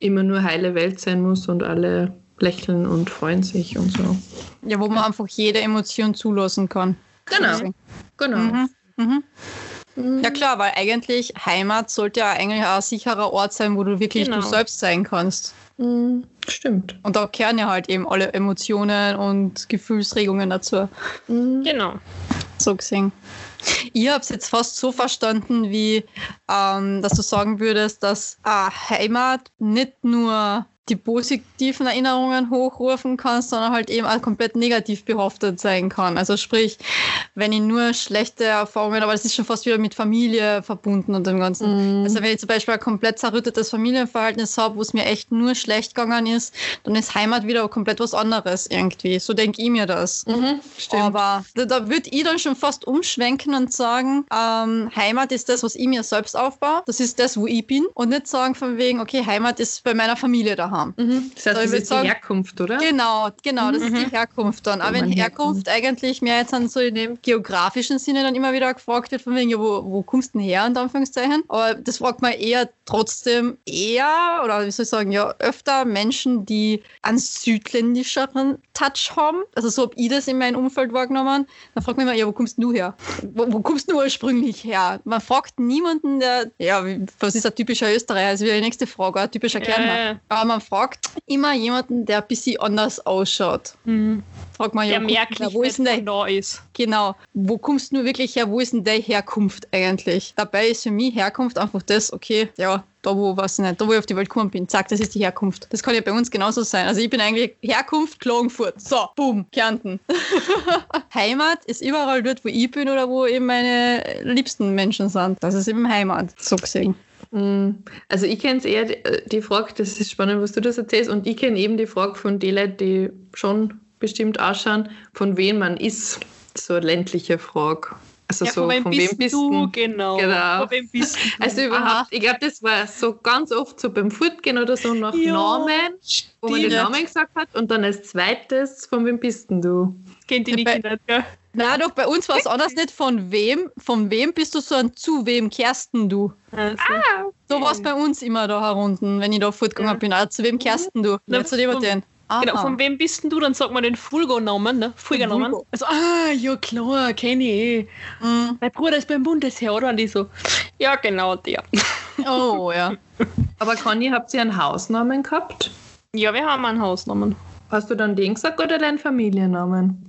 Immer nur heile Welt sein muss und alle lächeln und freuen sich und so. Ja, wo man einfach jede Emotion zulassen kann. Genau, genau. Mhm. Mhm. Mhm. Ja klar, weil eigentlich Heimat sollte ja eigentlich auch ein sicherer Ort sein, wo du wirklich Genau. du selbst sein kannst. Mhm. Stimmt. Und da kehren ja halt eben alle Emotionen und Gefühlsregungen dazu. Mhm. Genau. So gesehen. Ich habe es jetzt fast so verstanden, wie ähm, dass du sagen würdest, dass äh, Heimat nicht nur die positiven Erinnerungen hochrufen kann, sondern halt eben auch komplett negativ behaftet sein kann. Also sprich, wenn ich nur schlechte Erfahrungen, aber das ist schon fast wieder mit Familie verbunden und dem Ganzen. Mhm. Also wenn ich zum Beispiel ein komplett zerrüttetes Familienverhältnis habe, wo es mir echt nur schlecht gegangen ist, dann ist Heimat wieder komplett was anderes irgendwie. So denke ich mir das. Mhm, stimmt. Aber da, da würde ich dann schon fast umschwenken und sagen, ähm, Heimat ist das, was ich mir selbst aufbaue. Das ist das, wo ich bin. Und nicht sagen von wegen, okay, Heimat ist bei meiner Familie daheim. Mhm. Das heißt, So, das ist sagen- die Herkunft, oder? Genau, genau, das ist Mhm. die Herkunft dann. Aber wenn Herkunft eigentlich mehr jetzt dann so in dem geografischen Sinne dann immer wieder gefragt wird, von wegen, ja, wo, wo kommst du denn her, in Anführungszeichen? Aber das fragt man eher trotzdem eher, oder wie soll ich sagen, ja, öfter Menschen, die einen südländischeren Touch haben. Also so habe ich das in meinem Umfeld wahrgenommen. Dann fragt man immer, ja, wo kommst du her? Wo, wo kommst du ursprünglich her? Man fragt niemanden, der, ja, was ist ein typischer Österreicher? Das wäre die nächste Frage, ein typischer Kärntner. Ja, Aber man fragt immer jemanden, der ein bisschen anders ausschaut. Mhm. Fragt man ja, Der wo- merklich wo ist denn der, da ist. genau, wo kommst du wirklich her, wo ist denn deine Herkunft eigentlich? Dabei ist für mich Herkunft einfach das, okay, ja, da wo, ich nicht, da wo ich auf die Welt gekommen bin, zack, das ist die Herkunft. Das kann ja bei uns genauso sein. Also ich bin eigentlich Herkunft Klagenfurt. So, boom, Kärnten. [LAUGHS] Heimat ist überall dort, wo ich bin oder wo eben meine liebsten Menschen sind. Das ist eben Heimat, so gesehen. Mm, Also ich kenne es eher, die, die Frage, das ist spannend, was du das erzählst, und ich kenne eben die Frage von den Leuten, die schon bestimmt ausschauen, von wem man ist. So eine ländliche Frage. Also Ja, so, von wem von bist wem bist du? du? Genau. Genau. Von wem bist [LAUGHS] du? Also überhaupt, ich glaube, das war so ganz oft so beim Fortgehen oder so nach Ja, Namen, wo man den. Namen gesagt hat und dann als zweites, von wem bist denn du? Kennt die nicht, gell? Na doch, bei uns war es anders nicht von wem, von wem bist du so ein zu wem kehrsten du? Also, So war es bei uns immer da herunten, wenn ich da fortgegangen Ja. bin. Ah, zu wem kehrsten du? Na, Ja, zu dem von- und den. Aha. Genau, von wem bist denn du? Dann sagt man den Fulgo-Namen, ne? Fulgo-Namen. Fulgo. Also, ah, ja klar, kenne ich eh. Mm. Mein Bruder ist beim Bundesheer, oder? Und die so, ja genau, der. Oh, ja. [LAUGHS] Aber Conny, habt ihr einen Hausnamen gehabt? Ja, wir haben einen Hausnamen. Hast du dann den gesagt oder deinen Familiennamen?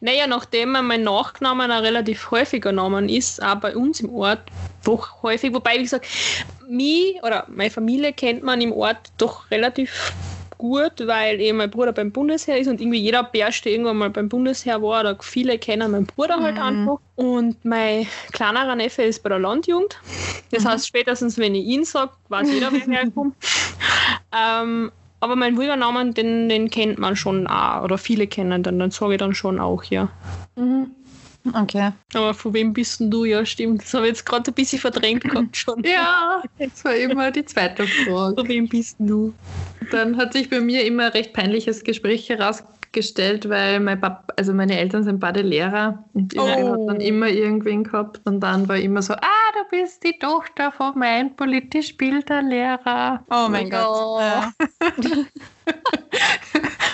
Naja, nachdem mein Nachnamen ein relativ häufiger Name ist, auch bei uns im Ort doch häufig, wobei, wie gesagt, mich oder meine Familie kennt man im Ort doch relativ gut, weil eben mein Bruder beim Bundesheer ist und irgendwie jeder Bärst, der irgendwann mal beim Bundesheer war, oder viele kennen meinen Bruder halt Mhm. einfach. Und mein kleinerer Neffe ist bei der Landjugend. Das Mhm. heißt, spätestens wenn ich ihn sage, weiß jeder, wer herkommt. [LAUGHS] ähm, aber meinen Brudernamen, den, den kennt man schon auch, oder viele kennen den, dann sage ich dann schon auch, ja. Mhm. Okay. Aber von wem bist denn du? Ja, stimmt. Das habe ich jetzt gerade ein bisschen verdrängt gehabt schon. [LAUGHS] Ja, das war immer die zweite Frage. Von wem bist denn du? Dann hat sich bei mir immer ein recht peinliches Gespräch herausgestellt, weil mein Papa, also meine Eltern sind beide Lehrer und irgendwer Oh. hat dann immer irgendwen gehabt und dann war immer so, ah, du bist die Tochter von meinem politisch Bilderlehrer. Oh mein Ja. Gott. Ja. [LAUGHS]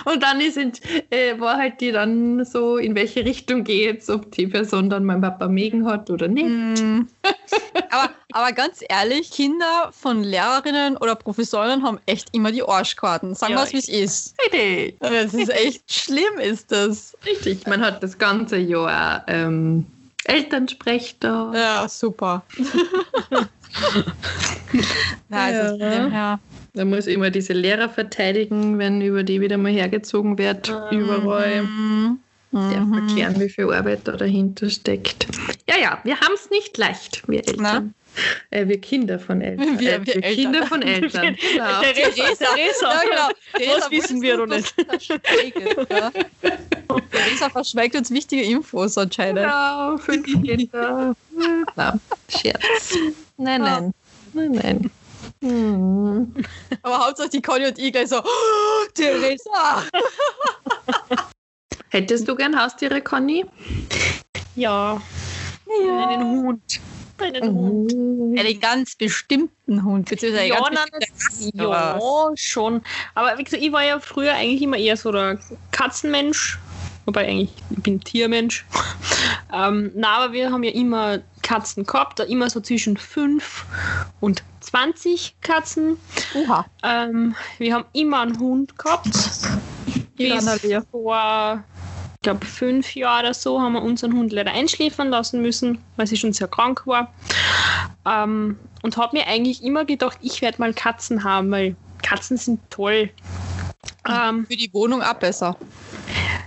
Und dann ist, äh, war halt die dann so, in welche Richtung geht's, ob die Person dann mein Papa mögen hat oder nicht. Mm. aber, aber ganz ehrlich, Kinder von Lehrerinnen oder Professorinnen haben echt immer die Arschkarten. Sagen wir Ja, es, wie es ist. Richtig. Das ist echt [LAUGHS] schlimm, ist das. Richtig. Man hat das ganze Jahr ähm, Elternsprech da. Ja, super. [LAUGHS] ja, also, Ja. Da muss immer diese Lehrer verteidigen, wenn über die wieder mal hergezogen wird. Überall. Mhm. Darf Mhm. erklären, wie viel Arbeit da dahinter steckt. Ja, ja, wir haben es nicht leicht, wir Eltern. Äh, wir Kinder von Eltern. Wir- äh, wir wir Eltern. Kinder von Eltern. Genau. Theresa, Theresa. Ja, genau. Theresa, wissen wir was verschweigen, Ja? Theresa verschweigt uns wichtige Infos anscheinend. Genau, fünf Kinder. Na, Scherz. Nein, nein. Nein, nein. Hm. Aber Hauptsache die Conny und ich gleich so, oh, Theresa! Hättest du gern Haustiere, Conny? Ja, einen Hund. Einen Hund. Einen ganz bestimmten Hund, beziehungsweise Ja, ganz nein, bestimmte das, ja, schon. Aber wie gesagt, ich war ja früher eigentlich immer eher so der Katzenmensch. Wobei eigentlich, ich bin Tiermensch. [LAUGHS] ähm, na, aber wir haben ja immer Katzen gehabt, da immer so zwischen 5 und 20 Katzen. Oha. Ähm, wir haben immer einen Hund gehabt. Bis vor, glaube, fünf Jahren oder so haben wir unseren Hund leider einschläfern lassen müssen, weil sie schon sehr krank war. Ähm, und habe mir eigentlich immer gedacht, ich werde mal Katzen haben, weil Katzen sind toll. Ähm, Für die Wohnung auch besser.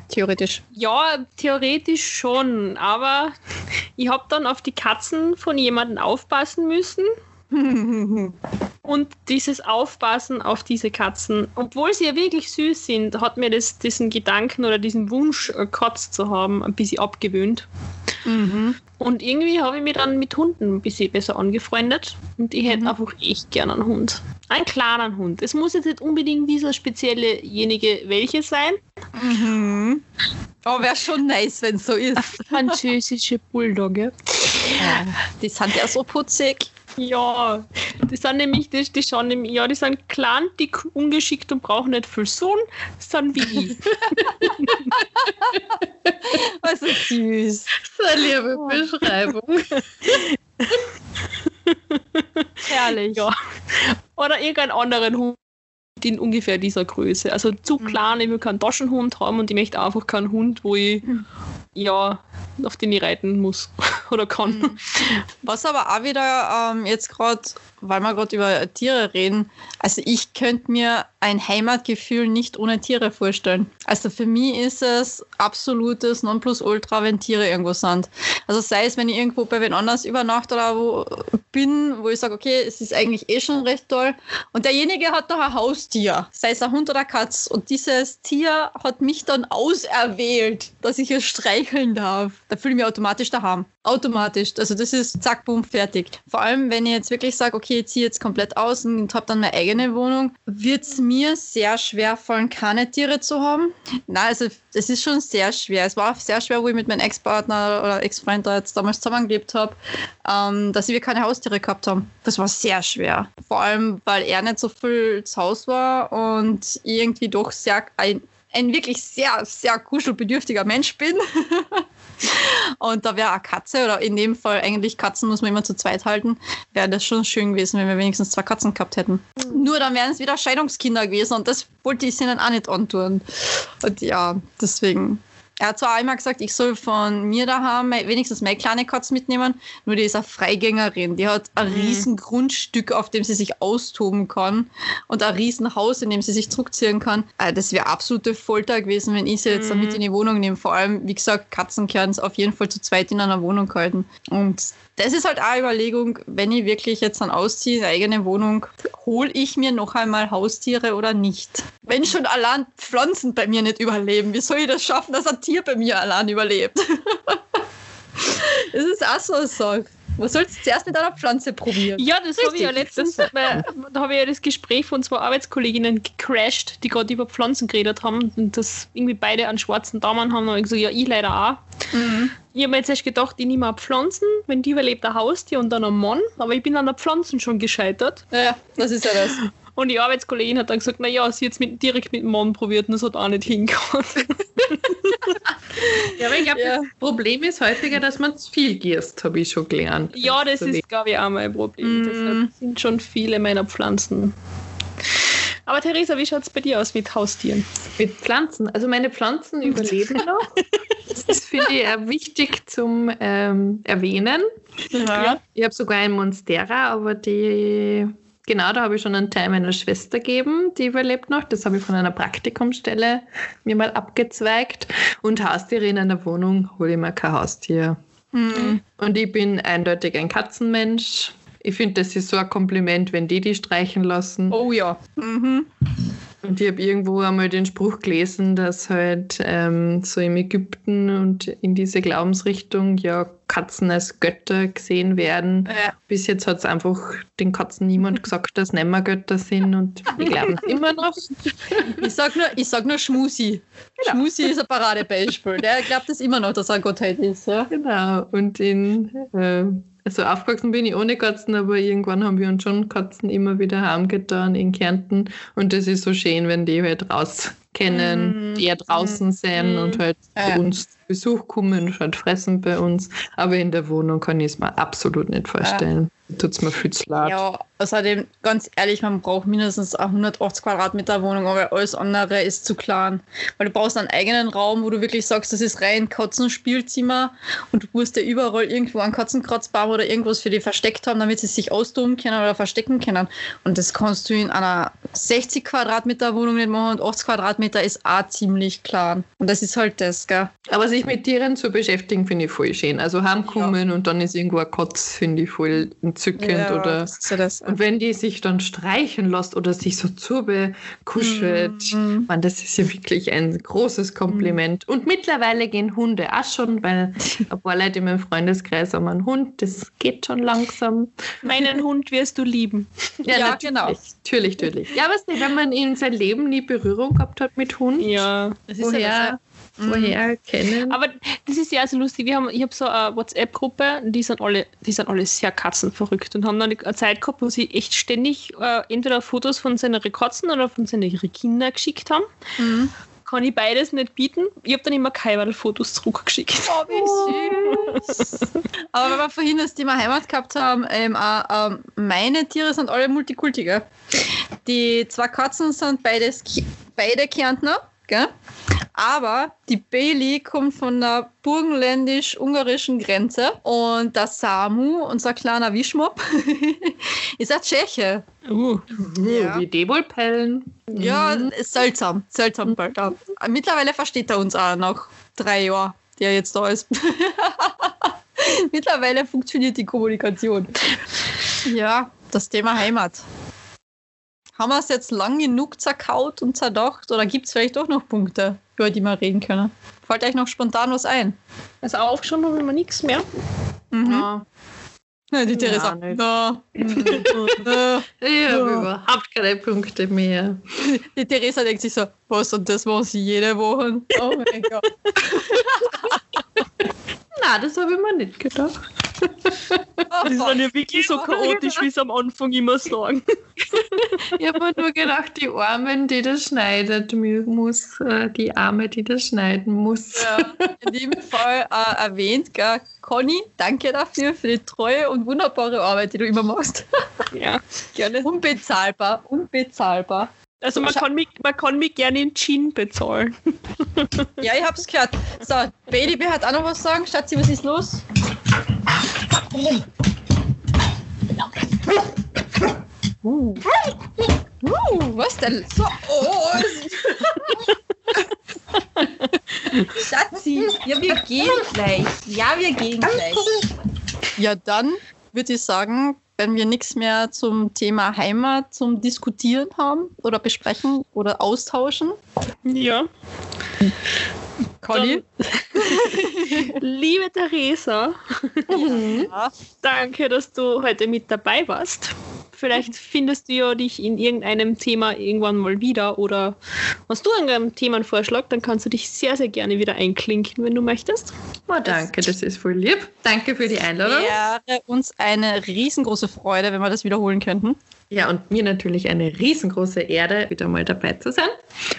Theoretisch. Ja, theoretisch schon, aber [LAUGHS] ich habe dann auf die Katzen von jemandem aufpassen müssen. [LAUGHS] Und dieses Aufpassen auf diese Katzen, obwohl sie ja wirklich süß sind, hat mir das, diesen Gedanken oder diesen Wunsch, äh, Katz zu haben, ein bisschen abgewöhnt. Mhm. Und irgendwie habe ich mich dann mit Hunden ein bisschen besser angefreundet. Und ich hätte mhm. einfach echt gerne einen Hund. Einen kleinen Hund. Es muss jetzt nicht unbedingt dieser speziellejenige welche sein. Mhm. Aber wäre schon nice, wenn es so ist. Französische Bulldogge. Ja, die sind ja so putzig. Ja, die sind nämlich, die, die schauen nämlich, ja, die sind klein, dick, ungeschickt und brauchen nicht viel Sohn, sind wie ich. Was [LAUGHS] ist süß. So eine liebe oh. Beschreibung. [LAUGHS] Herrlich. Ja. Oder irgendeinen anderen Hund in ungefähr dieser Größe. Also zu mhm. klein, ich will keinen Taschenhund haben und ich möchte einfach keinen Hund, wo ich mhm. ja auf den ich reiten muss [LAUGHS] oder kann. Mhm. Was aber auch wieder ähm, jetzt gerade, weil wir gerade über Tiere reden, also ich könnte mir ein Heimatgefühl nicht ohne Tiere vorstellen. Also für mich ist es absolutes Nonplusultra, wenn Tiere irgendwo sind. Also sei es, wenn ich irgendwo bei wen anders übernachte oder wo bin, wo ich sage, okay, es ist eigentlich eh schon recht toll. Und derjenige hat doch ein Haustier, sei es ein Hund oder Katz. Und dieses Tier hat mich dann auserwählt, dass ich es streicheln darf da fühle ich mich automatisch daheim. Automatisch. Also das ist zack, boom, fertig. Vor allem, wenn ich jetzt wirklich sage, okay, ich ziehe jetzt komplett aus und habe dann meine eigene Wohnung, wird es mir sehr schwer fallen, keine Tiere zu haben. Nein, also es ist schon sehr schwer. Es war auch sehr schwer, wo ich mit meinem Ex-Partner oder Ex-Freund da jetzt damals zusammengelebt habe, ähm, dass wir keine Haustiere gehabt haben. Das war sehr schwer. Vor allem, weil er nicht so viel zu Hause war und irgendwie doch sehr ein, ein wirklich sehr, sehr kuschelbedürftiger Mensch bin. [LAUGHS] Und da wäre eine Katze, oder in dem Fall eigentlich Katzen muss man immer zu zweit halten, wäre das schon schön gewesen, wenn wir wenigstens zwei Katzen gehabt hätten. Mhm. Nur dann wären es wieder Scheidungskinder gewesen und das wollte ich ihnen auch nicht antun. Und ja, deswegen er hat zwar einmal gesagt, ich soll von mir daheim wenigstens meine kleine Katze mitnehmen, nur die ist eine Freigängerin. Die hat ein mhm. riesen Grundstück, auf dem sie sich austoben kann und ein riesen Haus, in dem sie sich zurückziehen kann. Äh, das wäre absolute Folter gewesen, wenn ich sie jetzt mhm. mit in die Wohnung nehme. Vor allem, wie gesagt, Katzen können es auf jeden Fall zu zweit in einer Wohnung halten. Und das ist halt auch eine Überlegung, wenn ich wirklich jetzt dann ausziehe, eine eigene Wohnung, hole ich mir noch einmal Haustiere oder nicht? Wenn schon allein Pflanzen bei mir nicht überleben, wie soll ich das schaffen, dass ein Tier bei mir allein überlebt? [LAUGHS] das ist auch so eine Sache. Man soll es zuerst mit einer Pflanze probieren. Ja, das habe ich ja letztens, weil, da habe ich ja das Gespräch von zwei Arbeitskolleginnen gecrashed, die gerade über Pflanzen geredet haben und das irgendwie beide einen schwarzen Daumen haben. Und ich gesagt, ja, ich leider auch. Mhm. Ich habe mir jetzt erst gedacht, ich nehme Pflanzen, wenn die überlebt, ein Haustier und dann ein Mann, aber ich bin an der Pflanzen schon gescheitert. Ja, das ist ja das. Und die Arbeitskollegin hat dann gesagt, naja, sie hat es direkt mit dem Mann probiert und das hat auch nicht hingehauen. ja, aber ich glaube, ja. das Problem ist häufiger, dass man zu viel gießt, habe ich schon gelernt. Ja, das ist, glaube ich, auch mein Problem. Mm. Deshalb sind schon viele meiner Pflanzen. Aber Theresa, wie schaut es bei dir aus mit Haustieren? Mit Pflanzen? Also meine Pflanzen [LAUGHS] überleben noch. Das finde ich auch wichtig zum ähm, Erwähnen. Ja. Ich habe sogar ein Monstera, aber die Genau, da habe ich schon einen Teil meiner Schwester gegeben, die überlebt noch. Das habe ich von einer Praktikumsstelle mir mal abgezweigt. Und Haustiere in einer Wohnung hole ich mir kein Haustier. Mhm. Und ich bin eindeutig ein Katzenmensch. Ich finde, das ist so ein Kompliment, wenn die die streichen lassen. Oh ja. Mhm. Und ich habe irgendwo einmal den Spruch gelesen, dass halt ähm, so im Ägypten und in diese Glaubensrichtung ja Katzen als Götter gesehen werden. Ja. Bis jetzt hat es einfach den Katzen niemand gesagt, dass nicht Götter sind und die glauben [LAUGHS] immer noch. Ich sage nur, sag nur Schmusi. Genau. Schmusi ist ein Paradebeispiel. Der glaubt es immer noch, dass er eine Gottheit ist. Ja? Genau. Und in äh, also aufgewachsen bin ich ohne Katzen, aber irgendwann haben wir uns schon Katzen immer wieder heimgetan in Kärnten. Und das ist so schön, wenn die halt raus kennen, mm. die ja draußen sind mm. und halt ja. zu uns Besuch kommen und halt fressen bei uns. Aber in der Wohnung kann ich es mir absolut nicht vorstellen. Ja. Tut es mir viel zu laut. Ja, Außerdem, ganz ehrlich, man braucht mindestens eine 180 Quadratmeter Wohnung, aber alles andere ist zu klein. Weil du brauchst einen eigenen Raum, wo du wirklich sagst, das ist rein Katzenspielzimmer und du musst ja überall irgendwo einen Katzenkratzbaum oder irgendwas für die versteckt haben, damit sie sich austoben können oder verstecken können. Und das kannst du in einer 60 Quadratmeter Wohnung nicht machen und 80 Quadratmeter ist auch ziemlich klein. Und das ist halt das, gell? Aber sich mit Tieren zu beschäftigen, finde ich voll schön. Also heimkommen ja. und dann ist irgendwo ein Katz, finde ich voll entzückend. Ja, oder ja. Und wenn die sich dann streichen lässt oder sich so zubekuschelt, mhm. man, das ist ja wirklich ein großes Kompliment. Mhm. Und mittlerweile gehen Hunde auch schon, weil [LAUGHS] ein paar Leute in meinem Freundeskreis haben einen Hund, das geht schon langsam. Meinen Hund wirst du lieben. [LAUGHS] Ja, ja genau. Natürlich, natürlich. Ja, was nicht, wenn man in sein Leben nie Berührung gehabt hat mit Hund. Ja, das ist woher, ja vorher mhm. kennen. Aber das ist ja so lustig. Wir haben, ich habe so eine WhatsApp-Gruppe, die sind alle, die sind alle sehr katzenverrückt und haben dann eine Zeit gehabt, wo sie echt ständig äh, entweder Fotos von seinen Katzen oder von seinen Kindern geschickt haben. Mhm. Kann ich beides nicht bieten. Ich habe dann immer keine Fotos zurückgeschickt. Oh, wie süß. [LAUGHS] Aber wenn wir vorhin das Thema Heimat gehabt haben, ähm, äh, äh, meine Tiere sind alle Multikulti. Die zwei Katzen sind beides, beide Kärntner. Gell? Aber die Bailey kommt von der burgenländisch-ungarischen Grenze und der Samu, unser kleiner Wischmopp, [LAUGHS] ist ein Tscheche. Uh, ja. wie die wohl pellen. Ja, mhm. seltsam, seltsam. Mhm. Mittlerweile versteht er uns auch nach drei Jahren, der jetzt da ist. [LAUGHS] Mittlerweile funktioniert die Kommunikation. Ja, das Thema Heimat. Haben wir es jetzt lang genug zerkaut und zerdacht oder gibt es vielleicht doch noch Punkte, über die wir reden können? Fällt euch noch spontan was ein? Also aufschauen haben wir nichts mehr. Mhm. Ja. Ja, die Theresa. Ja, ich habe überhaupt keine Punkte mehr. Die Theresa denkt sich so, was und das machen sie jede Woche. Oh mein Gott. [LAUGHS] Na, das habe ich mir nicht gedacht. [LAUGHS] Die sind ja wirklich so chaotisch, wie sie am Anfang immer sagen. [LAUGHS] ich habe mir nur gedacht, die Armen, die das schneidet muss, äh, die Arme, die das schneiden muss. Ja, in dem [LAUGHS] Fall äh, erwähnt, gell? Conny, danke dafür, für die treue und wunderbare Arbeit, die du immer machst. Ja, gerne. Unbezahlbar, unbezahlbar. Also man kann, mich, man kann mich gerne in Gin bezahlen. [LAUGHS] Ja, ich hab's gehört. So, Baby hat auch noch was sagen. Schatzi, was ist los? Uh. Uh, was denn? So, oh. Schatzi, ja, wir gehen gleich. Ja, wir gehen gleich. Ja, dann würde ich sagen, wenn wir nichts mehr zum Thema Heimat zum Diskutieren haben oder besprechen oder austauschen. Ja. Conny? [LAUGHS] Liebe Theresa, mhm. danke, dass du heute mit dabei warst. Vielleicht findest du ja dich in irgendeinem Thema irgendwann mal wieder oder hast du einen Themenvorschlag, dann kannst du dich sehr, sehr gerne wieder einklinken, wenn du möchtest. Oh, danke, das ist voll lieb. Danke für die Einladung. Wäre uns eine riesengroße Freude, wenn wir das wiederholen könnten. Ja, und mir natürlich eine riesengroße Ehre, wieder mal dabei zu sein.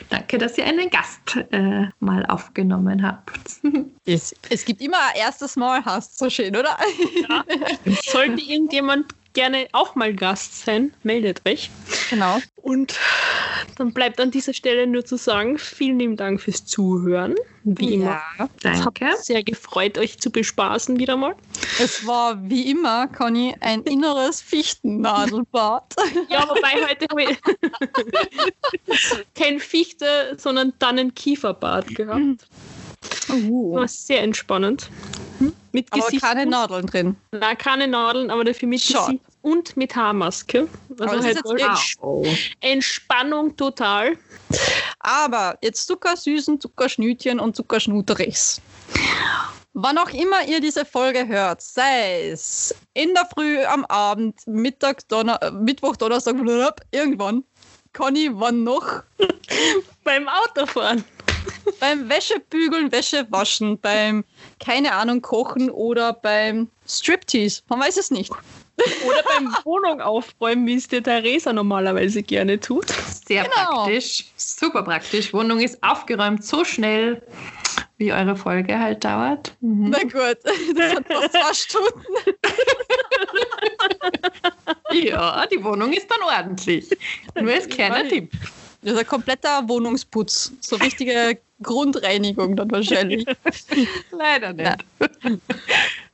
Danke, dass ihr einen Gast äh, mal aufgenommen habt. [LAUGHS] Es, es gibt immer ein erstes Mal, hast du so schön, oder? Ja. Sollte irgendjemand gerne auch mal Gast sein, meldet euch. Genau. Und dann bleibt an dieser Stelle nur zu sagen, vielen lieben Dank fürs Zuhören. Wie immer. Ja, danke. Es hat sehr gefreut, euch zu bespaßen wieder mal. Es war wie immer, Conny, ein inneres Fichtennadelbad. [LAUGHS] Ja, wobei heute habe ich [LAUGHS] kein Fichte, sondern Tannenkieferbad gehabt. Uh. War sehr entspannend. Mit aber Gesicht keine Nadeln drin. Nein, keine Nadeln, aber dafür mit Schau. Gesicht und mit Haarmaske. Also halt Entsp Entspannung total. Aber jetzt Zuckersüßen, Zuckerschnütchen und Zuckerschnuterichs. Wann auch immer ihr diese Folge hört, sei es in der Früh, am Abend, Mittag, Donner äh, Mittwoch, Donnerstag, irgendwann. Conny, wann noch? [LAUGHS] Beim Autofahren beim Wäschebügeln, Wäsche waschen, beim, keine Ahnung, Kochen oder beim Striptease. Man weiß es nicht. Oder beim [LAUGHS] Wohnung aufräumen, wie es der Theresa normalerweise gerne tut. Sehr genau. praktisch, super praktisch. Wohnung ist aufgeräumt so schnell, wie eure Folge halt dauert. Mhm. Na gut, [LAUGHS] das hat fast zwei Stunden. [LAUGHS] Ja, die Wohnung ist dann ordentlich. Nur als kleiner Tipp. Das ist ein kompletter Wohnungsputz. So richtige Grundreinigung dann wahrscheinlich. [LAUGHS] Leider nicht.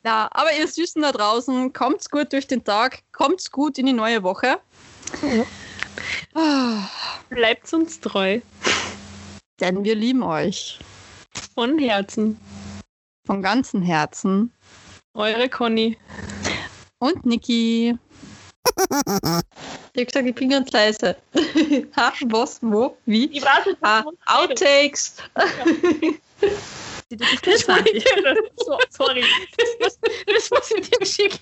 Ja, aber ihr Süßen da draußen, kommt's gut durch den Tag, kommt's gut in die neue Woche. Ah, Bleibt uns treu. Denn wir lieben euch Von Herzen. von ganzem Herzen. Eure Conny. Und Niki. Ich hab gesagt, ich bin ganz leise. [LAUGHS] ha, was, wo, wie? Ich weiß nicht, Ah, Outtakes. [LAUGHS] Das war [LAUGHS] ich. So, sorry. Das, das was ich dir geschickt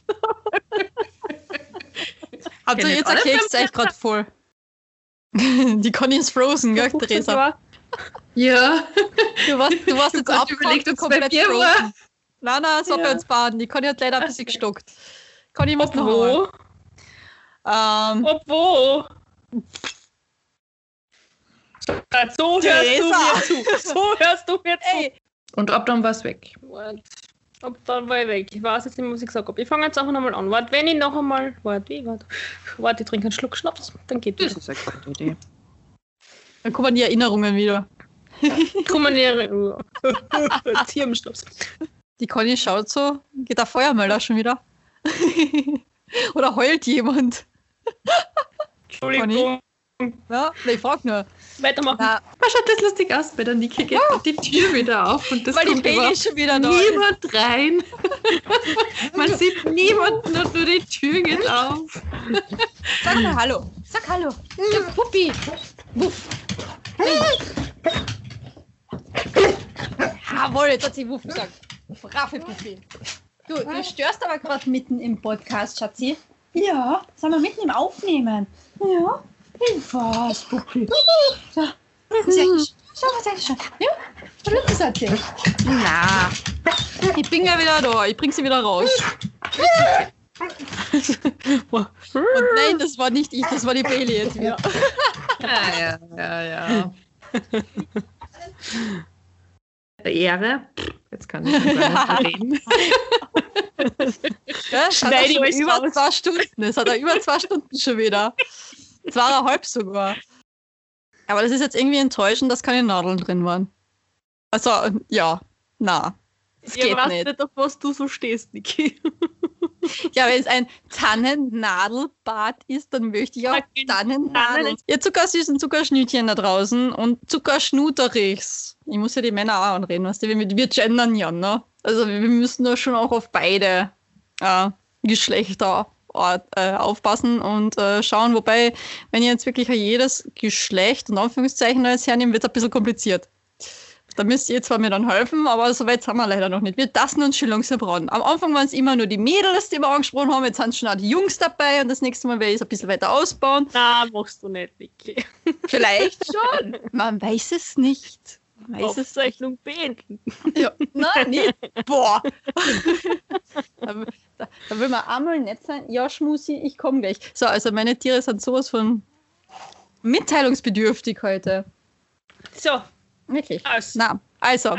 Habt ihr Kennt jetzt erklärt, es echt gerade voll. Die Conny ist frozen, gell, habe. Theresa? Ja, Du warst, du warst Ich jetzt abgelenkt und komplett frozen. Nein, nein, war Ja. bei uns baden. Die Conny hat leider ein bisschen gestockt. Conny muss noch? Ähm, Ob wo? So hörst du mir zu. So hörst du mir zu. ey, und ab dann war es weg. Warte. Ob dann war ich weg. Ich weiß jetzt nicht, was ich gesagt habe. Ich fange jetzt einfach nochmal an. Warte, wenn ich noch einmal. Warte, wie? Warte. Warte, ich trinke einen Schluck Schnaps. Dann geht das. ist eine gute Idee. dann kommen die Erinnerungen wieder. [LAUGHS] Kommen die Jetzt hier im Schnaps. Die Conny schaut so, geht der Feuermelder schon wieder? [LAUGHS] Oder heult jemand? Entschuldigung. Ja, ich frag nur. Weitermachen. Na, Was schaut das lustig aus? Bei der Niki geht die Tür wieder auf und das weil die kommt Baby überhaupt schon wieder da ist. niemand rein. [LAUGHS] Man sieht niemanden und nur die Tür geht auf. Sag mal Hallo. Sag Hallo. Der Puppi. Wuff. Jawohl, jetzt hat sie Wuff gesagt. Brave Puppi. Du, du störst aber gerade mitten im Podcast, Schatzi. Ja, sind wir mitten im Aufnehmen. Ja. Was, Puppi? So. Schau, sehr schön. Ja, was hat sie? Na, ich bin ja wieder da. Ich bring sie wieder raus. [LAUGHS] Und nein, das war nicht ich, das war die Bailey jetzt wieder. [LAUGHS] Ja, ja, ja, ja. [LAUGHS] Ehre. Jetzt kann ich nicht [LAUGHS] reden. Ja, Schneid ich schon euch über raus. zwei Stunden. Es hat er über zwei Stunden schon wieder. Zweieinhalb sogar. Aber das ist jetzt irgendwie enttäuschend, dass keine Nadeln drin waren. Also, ja, na. Es Ich geht weiß nicht. nicht, auf was du so stehst, Niki. [LAUGHS] Ja, wenn es ein Tannennadelbad ist, dann möchte ich auch Tannennadeln. Tannen- Ihr zuckersüßen Zuckerschnütchen da draußen und Zuckerschnuterichs. Ich muss ja die Männer auch anreden, weißt du, wir, wir gendern ja, ne? Also wir müssen da schon auch auf beide äh, Geschlechter äh, aufpassen und äh, schauen. Wobei, wenn ihr jetzt wirklich jedes Geschlecht und Anführungszeichen als hernehmt, wird es ein bisschen kompliziert. Da müsst ihr zwar mir dann helfen, aber so weit sind wir leider noch nicht. Wir tasten uns schon langsam ran. Am Anfang waren es immer nur die Mädels, die wir angesprochen haben. Jetzt sind schon auch die Jungs dabei und das nächste Mal werde ich es ein bisschen weiter ausbauen. Na, machst du nicht, Niki. [LAUGHS] Vielleicht schon. Man weiß es nicht. Man weiß es Aufzeichnung beenden. ja. Nein, nicht. Boah. [LAUGHS] da, da, da will man einmal nett sein. Ja, Schmusi, ich komme gleich. So, also meine Tiere sind sowas von mitteilungsbedürftig heute. So, Okay. Also. Na, also.